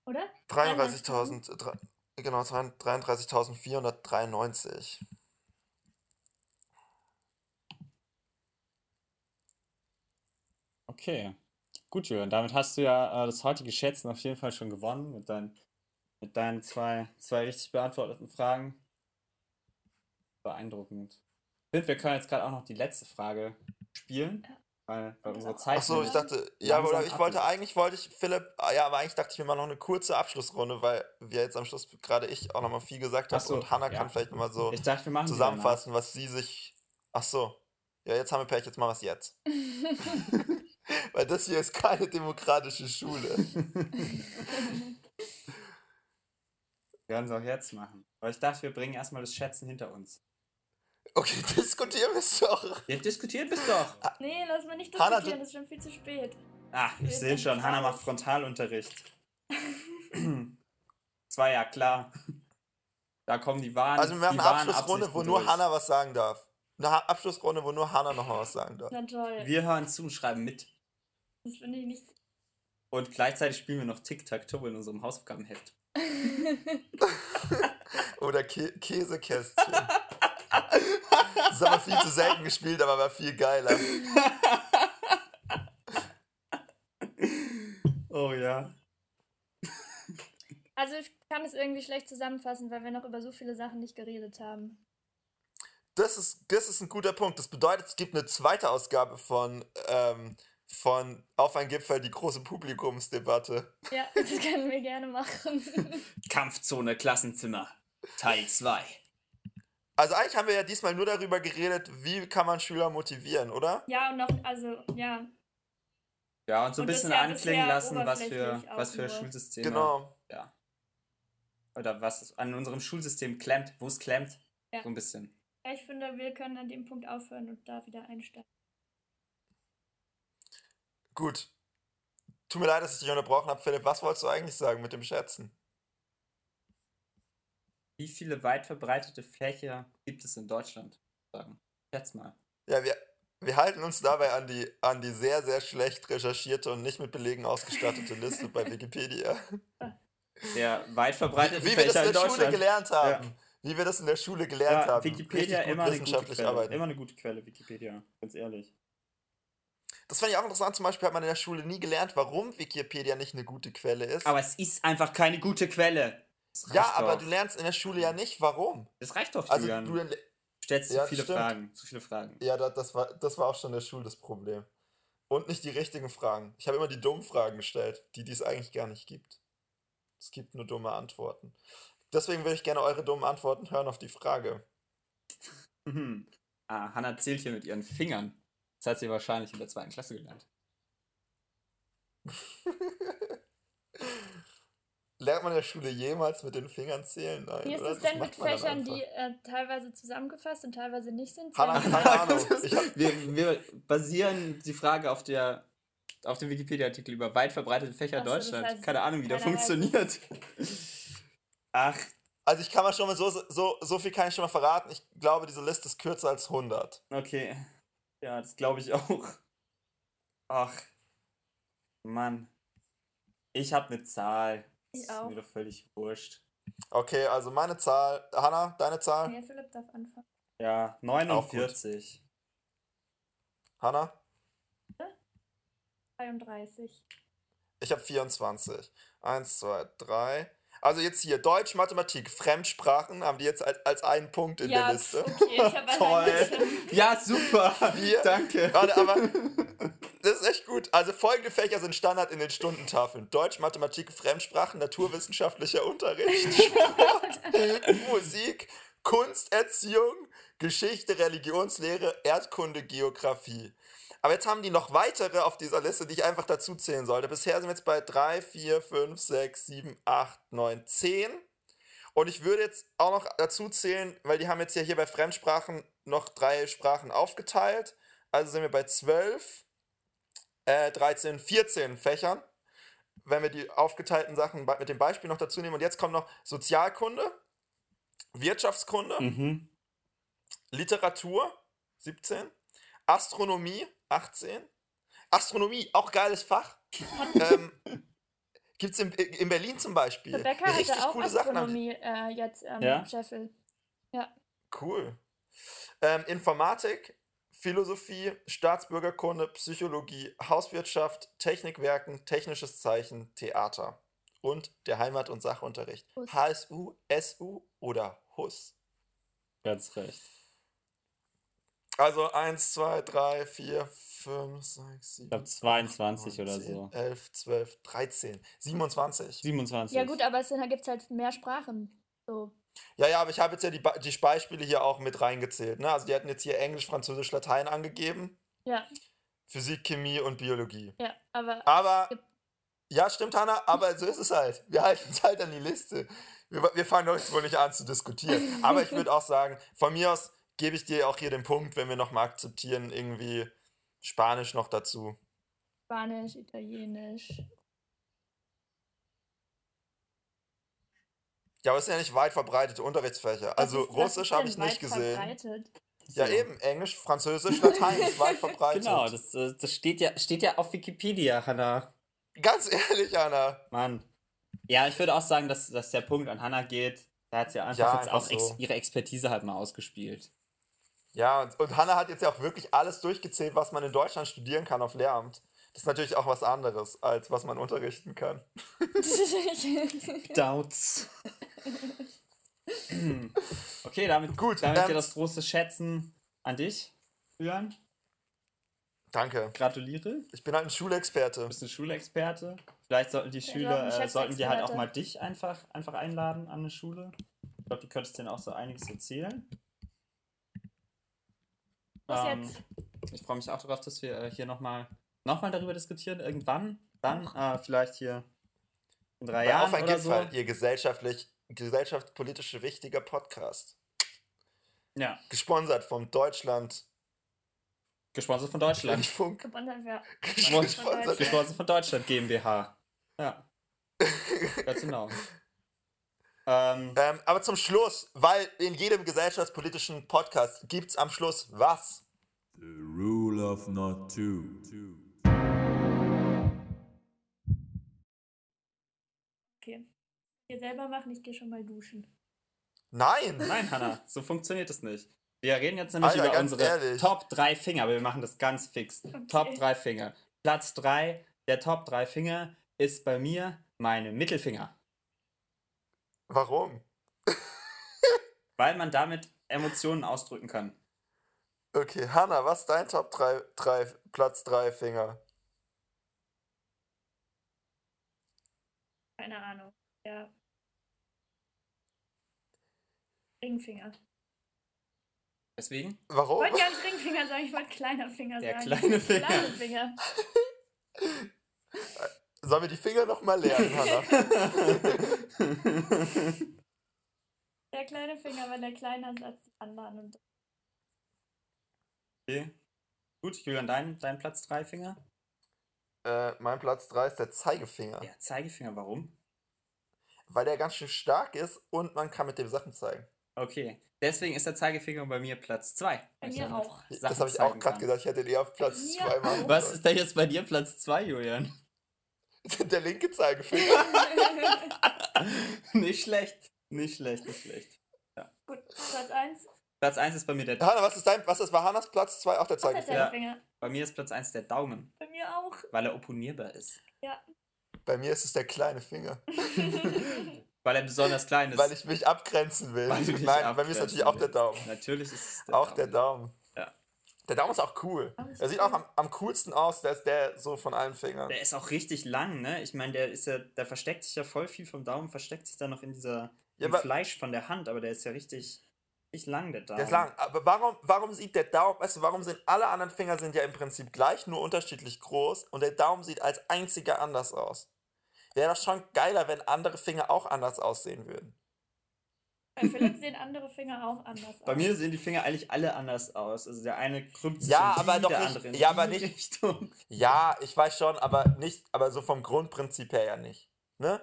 S3: Oder?
S1: 33.000, drei- genau, 33.493.
S2: Okay. Gut, Julian, damit hast du ja äh, das heutige Schätzen auf jeden Fall schon gewonnen mit, dein, mit deinen zwei, zwei richtig beantworteten Fragen. Beeindruckend. Ich finde, wir können jetzt gerade auch noch die letzte Frage spielen, weil, weil unsere Zeit.
S1: Ach so, ich dachte, ja, oder ich wollte eigentlich, wollte ich, Philipp, ah, ja, aber eigentlich dachte ich mir mal noch eine kurze Abschlussrunde, weil wir jetzt am Schluss gerade ich auch nochmal viel gesagt habe
S2: so,
S1: und Hannah
S2: ja.
S1: kann vielleicht nochmal so
S2: Ich dachte, wir machen die
S1: zusammenfassen, was sie sich, ach so, ja, jetzt haben wir Pech, jetzt wir es jetzt. Weil das hier ist keine demokratische Schule.
S2: Wir werden es auch jetzt machen. Aber ich dachte, wir bringen erstmal das Schätzen hinter uns.
S1: Okay, diskutieren wir es doch.
S2: Ihr diskutiert bis doch.
S3: nee, lass mal nicht
S1: Hannah,
S3: diskutieren,
S1: du-
S3: das ist schon viel zu spät.
S2: Ah, ich sehe schon, Hannah
S3: raus.
S2: macht Frontalunterricht. Das war ja klar. Da kommen die wahren.
S1: Also wir
S2: die
S1: eine Abschlussrunde, wo nur
S2: durch.
S1: Hannah was sagen darf. Eine Abschlussrunde, wo nur Hannah nochmal was sagen darf.
S3: Na toll.
S2: Wir hören zu und schreiben mit.
S3: Das finde ich nicht.
S2: Und gleichzeitig spielen wir noch Tic-Tac-Toe in unserem Hausaufgabenheft.
S1: Oder Kä Käsekästchen. Das ist aber viel zu selten gespielt, aber war viel geiler.
S2: Oh ja.
S3: Also ich kann es irgendwie schlecht zusammenfassen, weil wir noch über so viele Sachen nicht geredet haben.
S1: Das ist, das ist ein guter Punkt. Das bedeutet, es gibt eine zweite Ausgabe von, ähm, von Auf ein Gipfel, die große Publikumsdebatte.
S3: Ja, das können wir gerne machen.
S2: Kampfzone Klassenzimmer. Teil 2.
S1: Also eigentlich haben wir ja diesmal nur darüber geredet, wie kann man Schüler motivieren, oder?
S3: ja, und noch, also, ja.
S2: Ja, und so ein
S3: Und
S2: bisschen anklingen lassen, was für, was für. Schulsysteme.
S1: Genau.
S2: Ja. Oder was an unserem Schulsystem klemmt, wo es klemmt.
S3: Ja.
S2: So ein bisschen.
S3: Ja, Ich finde, wir können an dem Punkt aufhören und da wieder einsteigen.
S1: Gut. Tut mir leid, dass ich dich unterbrochen habe, Philipp. Was wolltest du eigentlich sagen mit dem Schätzen?
S2: Wie viele weit verbreitete Fläche gibt es in Deutschland? Sagen. Schätz mal.
S1: Ja, wir, wir halten uns dabei an die, an die sehr, sehr schlecht recherchierte und nicht mit Belegen ausgestattete Liste bei Wikipedia.
S2: Der weit verbreitete
S1: Wie wir das
S2: Fächer
S1: in
S2: in
S1: der Schule
S2: Deutschland.
S1: gelernt haben. wie wir das in der Schule gelernt
S2: Ja,
S1: haben.
S2: Wikipedia immer eine, gute
S1: wissenschaftlich
S2: Quelle.
S1: arbeiten.
S2: immer eine gute Quelle, Wikipedia, ganz ehrlich.
S1: Das fand ich auch interessant. Zum Beispiel hat man in der Schule nie gelernt, warum Wikipedia nicht eine gute Quelle ist.
S2: Aber es ist einfach keine gute Quelle.
S1: Ja,
S2: reicht
S1: aber
S2: doch.
S1: du lernst in der Schule ja nicht, warum.
S2: Das reicht doch,
S1: Also
S2: Julian.
S1: du,
S2: stellst zu
S1: Ja,
S2: viele
S1: stimmt.
S2: Fragen. Zu viele Fragen.
S1: ja, das, das, war, das war auch schon in der Schule das Problem. Und nicht die richtigen Fragen. Ich habe immer die dummen Fragen gestellt, die, die es eigentlich gar nicht gibt. Es gibt nur dumme Antworten. Deswegen würde ich gerne eure dummen Antworten hören auf die Frage.
S2: Mhm. Ah, Hannah zählt hier mit ihren Fingern. Das hat sie wahrscheinlich in der zweiten Klasse gelernt.
S1: Lernt man in der Schule jemals mit den Fingern zählen? Nein,
S3: Wie ist es
S1: Das
S3: denn mit Fächern, die äh, teilweise zusammengefasst und teilweise nicht sind?
S1: Hannah, keine Ahnung.
S2: Wir, wir basieren die Frage auf der auf dem Wikipedia-Artikel über weit verbreitete Fächer in
S3: so, das
S2: Deutschland.
S3: heißt,
S2: Keine Ahnung, wie der funktioniert. Ach,
S1: also ich kann mal schon mal so, so, so viel kann ich schon mal verraten. Ich glaube, diese Liste ist kürzer als 100.
S2: okay. Ja, das glaube ich auch. Ach, Mann. Ich habe eine Zahl.
S3: Ich
S2: ist
S3: auch.
S2: mir doch völlig wurscht.
S1: Okay, also meine Zahl. Hanna, deine Zahl?
S3: Nee, Philipp darf anfangen.
S2: Ja, 49.
S1: Hanna?
S3: 33.
S1: Ich habe 24. Eins, zwei, drei. Also jetzt hier Deutsch, Mathematik, Fremdsprachen haben die jetzt als, als einen Punkt in
S3: ja,
S1: der Liste.
S3: okay, ich habe
S2: Toll. Ja, super.
S1: Wir-
S2: Danke.
S1: Warte, aber das ist echt gut. Also folgende Fächer sind Standard in den Stundentafeln. Deutsch, Mathematik, Fremdsprachen, naturwissenschaftlicher Unterricht, Sport, Musik, Kunst, Erziehung, Geschichte, Religionslehre, Erdkunde, Geografie. Aber jetzt haben die noch weitere auf dieser Liste, die ich einfach dazu zählen sollte. Bisher sind wir jetzt bei 3, 4, 5, 6, 7, 8, 9, 10. Und ich würde jetzt auch noch dazu zählen, weil die haben jetzt ja hier bei Fremdsprachen noch drei Sprachen aufgeteilt. Also sind wir bei 12, äh, 13, 14 Fächern. Wenn wir die aufgeteilten Sachen mit dem Beispiel noch dazu nehmen. Und jetzt kommt noch Sozialkunde, Wirtschaftskunde,
S2: Mhm.
S1: Literatur, 17, Astronomie, 18. Astronomie, auch geiles Fach. ähm, Gibt es in, in Berlin zum Beispiel.
S3: Rebecca
S1: Richtig
S3: hatte auch
S1: coole Sachen.
S3: Astronomie äh, jetzt am
S2: Ja?
S3: Scheffel.
S1: Cool. Ähm, Informatik, Philosophie, Staatsbürgerkunde, Psychologie, Hauswirtschaft, Technikwerken, technisches Zeichen, Theater. Und der Heimat- und Sachunterricht.
S3: Hus.
S1: HSU, SU oder HUS.
S2: Ganz recht.
S1: Also 1, 2, 3, 4, 5, 6, 7.
S2: Ich glaube 22 oder so.
S1: 11, 12, 13, 27.
S2: 27.
S3: Ja gut, aber es gibt es halt mehr Sprachen. So.
S1: Ja, ja, aber ich habe jetzt ja die, Ba- die Beispiele hier auch mit reingezählt. Ne? Also die hatten jetzt hier Englisch, Französisch, Latein angegeben.
S3: Ja,
S1: Physik, Chemie und Biologie.
S3: ja, aber
S1: Aber, ja, stimmt, Hanna, aber so ist es halt. Wir halten es halt an die Liste. Wir, wir fangen jetzt wohl nicht an zu diskutieren. Aber ich würde auch sagen, von mir aus gebe ich dir auch hier den Punkt, wenn wir nochmal akzeptieren, irgendwie Spanisch noch dazu.
S3: Spanisch, Italienisch.
S1: Ja, aber es sind ja nicht weit verbreitete Unterrichtsfächer.
S3: Was
S1: Also
S3: ist-
S1: Russisch habe ich nicht
S3: weit
S1: gesehen.
S3: verbreitet?
S1: Ja,
S2: So.
S1: eben. Englisch, Französisch, Latein ist weit verbreitet.
S2: Genau, das, äh, das steht, ja, steht ja auf Wikipedia, Hannah.
S1: Ganz ehrlich, Anna.
S2: Mann. Ja, ich würde auch sagen, dass, dass der Punkt an Hannah geht. Da hat sie einfach
S1: Ja,
S2: jetzt
S1: einfach
S2: auch ex
S1: so.
S2: ihre Expertise halt mal ausgespielt.
S1: Ja, und, und Hanna hat jetzt ja auch wirklich alles durchgezählt, was man in Deutschland studieren kann auf Lehramt. Das ist natürlich auch was anderes, als was man unterrichten kann.
S2: Doubts. okay, damit,
S1: Gut,
S2: damit
S1: ähm,
S2: geht das große Schätzen an dich, Julian.
S1: Danke.
S2: Gratuliere.
S1: Ich bin halt ein Schulexperte.
S2: Du bist ein Schulexperte. Vielleicht sollten die Schüler, äh, sollten die halt auch mal dich einfach, einfach einladen an eine Schule. Ich glaube, du könntest denen auch so einiges erzählen.
S3: Was
S2: Ähm,
S3: jetzt?
S2: Ich freue mich auch darauf, dass wir äh, hier nochmal noch mal darüber diskutieren. Irgendwann. Dann äh, vielleicht hier in drei
S1: Bei
S2: Jahren
S1: Auf ein
S2: oder
S1: Gipfel,
S2: so.
S1: ihr gesellschaftlich, gesellschaftspolitisch wichtiger Podcast.
S2: Ja,
S1: Gesponsert vom Deutschland.
S2: gesponsert von Deutschland.
S1: Funk.
S3: Gewonnen wir.
S1: Gesponsert.
S2: gesponsert von Deutschland GmbH. Ja. Ganz genau. Ähm,
S1: Ähm, aber zum Schluss, weil in jedem gesellschaftspolitischen Podcast gibt es am Schluss was?
S4: The rule of not two. two.
S3: Okay. Wir selber machen, ich gehe schon mal duschen.
S1: Nein!
S2: Nein, Hanna, so funktioniert es nicht. Wir reden jetzt nämlich
S1: Alter,
S2: über unsere
S1: ehrlich.
S2: Top 3 Finger, aber wir machen das ganz fix. Top 3 Finger. Platz 3 der Top 3 Finger ist bei mir meine Mittelfinger.
S1: Warum?
S2: Weil man damit Emotionen ausdrücken kann.
S1: Okay, Hanna, was ist dein Top 3, 3 Platz 3 Finger?
S3: Keine Ahnung. Ja. Ringfinger.
S2: Deswegen?
S3: Ich
S1: Warum?
S3: wollte gar nicht Ringfinger sagen, ich wollte kleiner Finger
S2: Der
S3: sagen.
S2: kleine Finger.
S3: Kleine Finger.
S1: Sollen wir die Finger nochmal lernen, Hanna?
S3: Der kleine Finger, weil der kleiner ist als die anderen. Und
S2: okay. Gut, Julian, dein, dein Platz 3 Finger?
S1: äh, mein Platz 3 ist der Zeigefinger.
S2: Der Zeigefinger, warum?
S1: Weil der ganz schön stark ist und man kann mit dem Sachen zeigen.
S2: Okay. Deswegen ist der Zeigefinger bei mir Platz 2.
S3: Bei mir auch.
S1: das habe ich auch gerade gesagt. Ich hätte den eher auf Platz
S3: Ja.
S1: 2 machen
S2: Was ist da jetzt bei dir Platz 2, Julian?
S1: Der linke Zeigefinger.
S2: nicht schlecht. Nicht schlecht, nicht schlecht.
S3: Gut, Platz 1.
S2: Platz 1 ist bei mir der.
S1: Hanna, was ist dein, was ist, war Hannas Platz 2? Auch der
S3: Der
S1: Zeigefinger.
S2: Ja.
S3: Zeigefinger.
S2: Bei mir ist Platz 1 der Daumen,
S3: Bei mir auch.
S2: weil er opponierbar ist.
S1: Bei mir ist es der kleine Finger.
S2: Weil er besonders klein ist.
S1: Weil ich mich abgrenzen will.
S2: Weil du dich
S1: Nein, bei mir ist natürlich auch der. Daumen.
S2: Natürlich ist es der
S1: Auch
S2: Daumen.
S1: der Daumen. Der Daumen ist auch cool.
S3: Ist
S1: Er sieht
S3: cool.
S1: auch am, am coolsten aus, der ist der so von allen Fingern.
S2: Der ist auch richtig lang, ne? Ich meine, der ist ja, der versteckt sich ja voll viel vom Daumen, versteckt sich da noch in dieser
S1: Ja,
S2: im Fleisch von der Hand, aber der ist ja richtig, richtig lang, der Daumen.
S1: Der ist lang. Aber warum, warum sieht der Daumen, weißt du, warum sind alle anderen Finger sind ja im Prinzip gleich, nur unterschiedlich groß und der Daumen sieht als einziger anders aus. Wäre doch schon geiler, wenn andere Finger auch anders aussehen würden.
S3: Bei Philipp sehen andere Finger auch anders aus.
S2: Bei mir sehen die Finger eigentlich alle anders aus. Also der eine krümmt sich
S1: Ja,
S2: in die,
S1: aber doch
S2: der
S1: nicht-
S2: andere in
S1: ja,
S2: die
S1: aber nicht-
S2: Richtung.
S1: Ja, ich weiß schon, aber nicht, aber so vom Grundprinzip her ja nicht. Ne?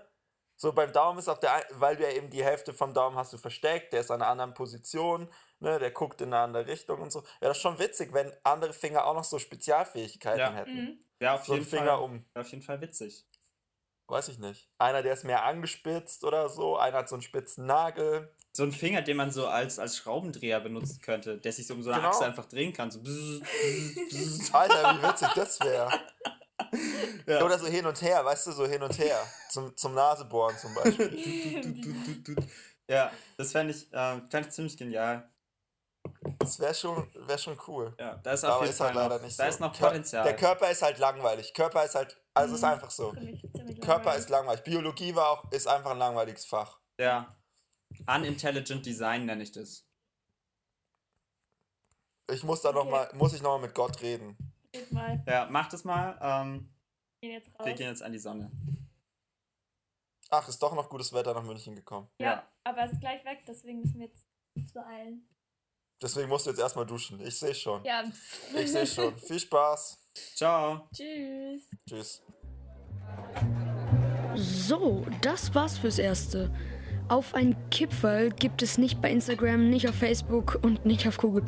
S1: So beim Daumen ist auch der, weil du ja eben die Hälfte vom Daumen hast du versteckt, der ist an einer anderen Position, ne, der guckt in eine andere Richtung und so. Ja, das ist schon witzig, wenn andere Finger auch noch so Spezialfähigkeiten
S2: Ja.
S1: hätten.
S3: Mhm.
S2: Ja, auf
S1: So ein
S2: jeden
S1: Finger
S2: Fall.
S1: um,
S2: Auf jeden Fall witzig.
S1: Weiß ich nicht. Einer, der ist mehr angespitzt oder so, einer hat so einen spitzen Nagel.
S2: So ein Finger, den man so als, als Schraubendreher benutzen könnte, der sich so um so eine
S1: Genau.
S2: Achse einfach drehen kann. So bzz, bzz, bzz.
S1: Alter, wie witzig das wäre.
S2: Ja.
S1: Oder so hin und her, weißt du, so hin und her. Zum, zum Nasebohren zum Beispiel.
S2: Ja, das fände ich, äh, fänd ich ziemlich genial.
S1: Das wäre schon, wär schon cool.
S2: Ja, da ist auf
S1: Aber
S2: jeden
S1: ist
S2: Fall
S1: halt leider
S2: noch,
S1: nicht
S2: da
S1: so.
S2: ist noch Potenzial.
S1: Der Körper ist halt langweilig. Körper ist halt, also ist
S3: Mhm.
S1: einfach so. Körper ist langweilig. Biologie war auch, ist einfach ein langweiliges Fach.
S2: Ja. Unintelligent Design nenne ich das.
S1: Ich muss da noch
S3: Okay.
S1: mal, muss ich noch mal mit Gott reden.
S3: Geht mal.
S2: Ja, mach das mal. Ähm,
S3: Gehen jetzt raus.
S2: wir gehen jetzt an die Sonne.
S1: Ach, ist doch noch gutes Wetter nach München gekommen.
S3: ja,
S2: Ja.
S3: aber es ist gleich weg, deswegen müssen wir jetzt uns beeilen.
S1: Deswegen musst du jetzt erstmal duschen. Ich sehe schon.
S3: Ja.
S1: Ich sehe schon. Viel Spaß.
S2: Ciao.
S3: Tschüss.
S1: Tschüss.
S5: So, das war's fürs Erste. Auf ein Kipferl gibt es nicht bei Instagram, nicht auf Facebook und nicht auf Google+.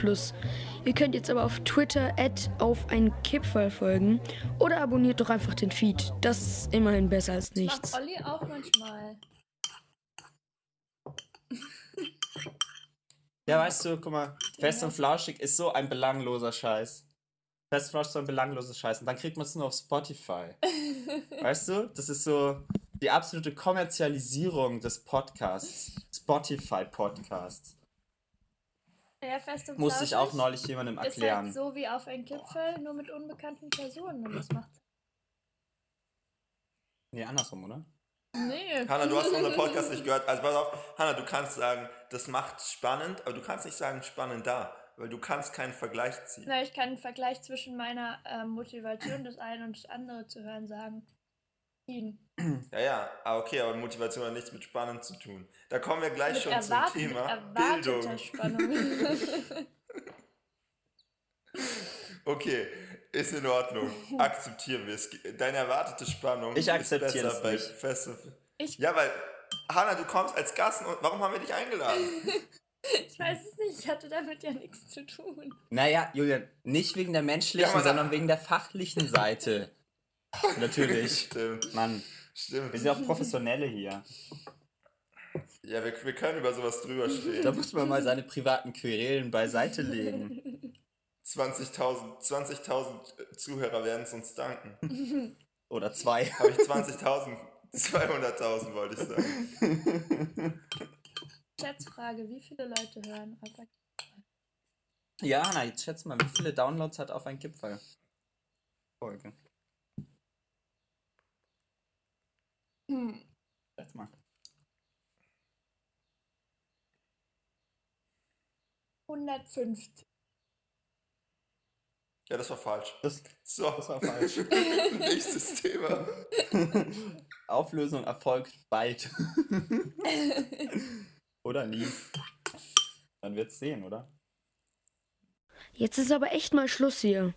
S5: Ihr könnt jetzt aber auf Twitter at auf ein Kipferl folgen oder abonniert doch einfach den Feed. Das ist immerhin besser als
S3: Das macht
S5: nichts.
S3: Olli auch manchmal.
S2: Ja, weißt du, guck mal, Fest und Flauschig ist so ein belangloser Scheiß. Fest und Flauschig ist so ein belangloser Scheiß. Und dann kriegt man es nur auf Spotify. weißt du, das ist so die absolute Kommerzialisierung des Podcasts. Spotify-Podcasts.
S3: Ja, fest und
S2: Musste ich auch neulich jemandem
S3: Ist
S2: erklären.
S3: halt so wie auf ein Gipfel, nur mit unbekannten Personen. Und das macht.
S2: Nee, andersrum, oder?
S3: Nee.
S1: Hanna, du hast unseren Podcast nicht gehört. Also pass auf, Hanna, du kannst sagen, das macht spannend, aber du kannst nicht sagen spannender, weil du kannst keinen Vergleich ziehen.
S3: Na, ich kann einen Vergleich zwischen meiner ähm, Motivation, das eine und das andere zu hören, sagen. Ihn.
S1: Ja, ja, ah, okay, aber Motivation hat nichts mit spannend zu tun. Da kommen wir gleich
S3: Mit,
S1: schon
S3: erwarten,
S1: zum Thema Bildung.
S3: Spannung.
S1: Okay, ist in Ordnung. Akzeptieren wir es. Deine erwartete Spannung
S2: Ich
S1: ist
S2: es
S1: besser bei
S2: nicht.
S1: Fest und-
S3: Ich-
S1: Ja, weil, Hanna, du kommst als Gast und warum haben wir dich eingeladen?
S3: ich weiß es nicht, ich hatte damit ja nichts zu tun.
S2: Naja, Julian, nicht wegen der menschlichen,
S1: Ja,
S2: sondern wegen der fachlichen Seite. Natürlich.
S1: Stimmt,
S2: Mann,
S1: stimmt.
S2: wir sind auch Professionelle hier.
S1: Ja, wir, wir können über sowas drüber
S2: Da
S1: stehen.
S2: muss man mal seine privaten Querelen beiseite legen.
S1: 20.000 20.000 Zuhörer werden es uns danken.
S2: Oder zwei.
S1: Habe ich 20.000? 200.000 wollte ich sagen.
S3: Schätzfrage, wie viele Leute hören auf ein
S2: Ja, na, jetzt schätz mal, wie viele Downloads hat auf ein Gipfel? Folge.
S3: Hm,
S2: Schätz mal.
S3: 150.
S1: Ja, das war falsch.
S2: Das,
S1: So,
S2: das war falsch.
S1: nächstes Thema.
S2: Auflösung erfolgt bald. oder nie. Man wird's sehen, oder?
S5: Jetzt ist aber echt mal Schluss hier.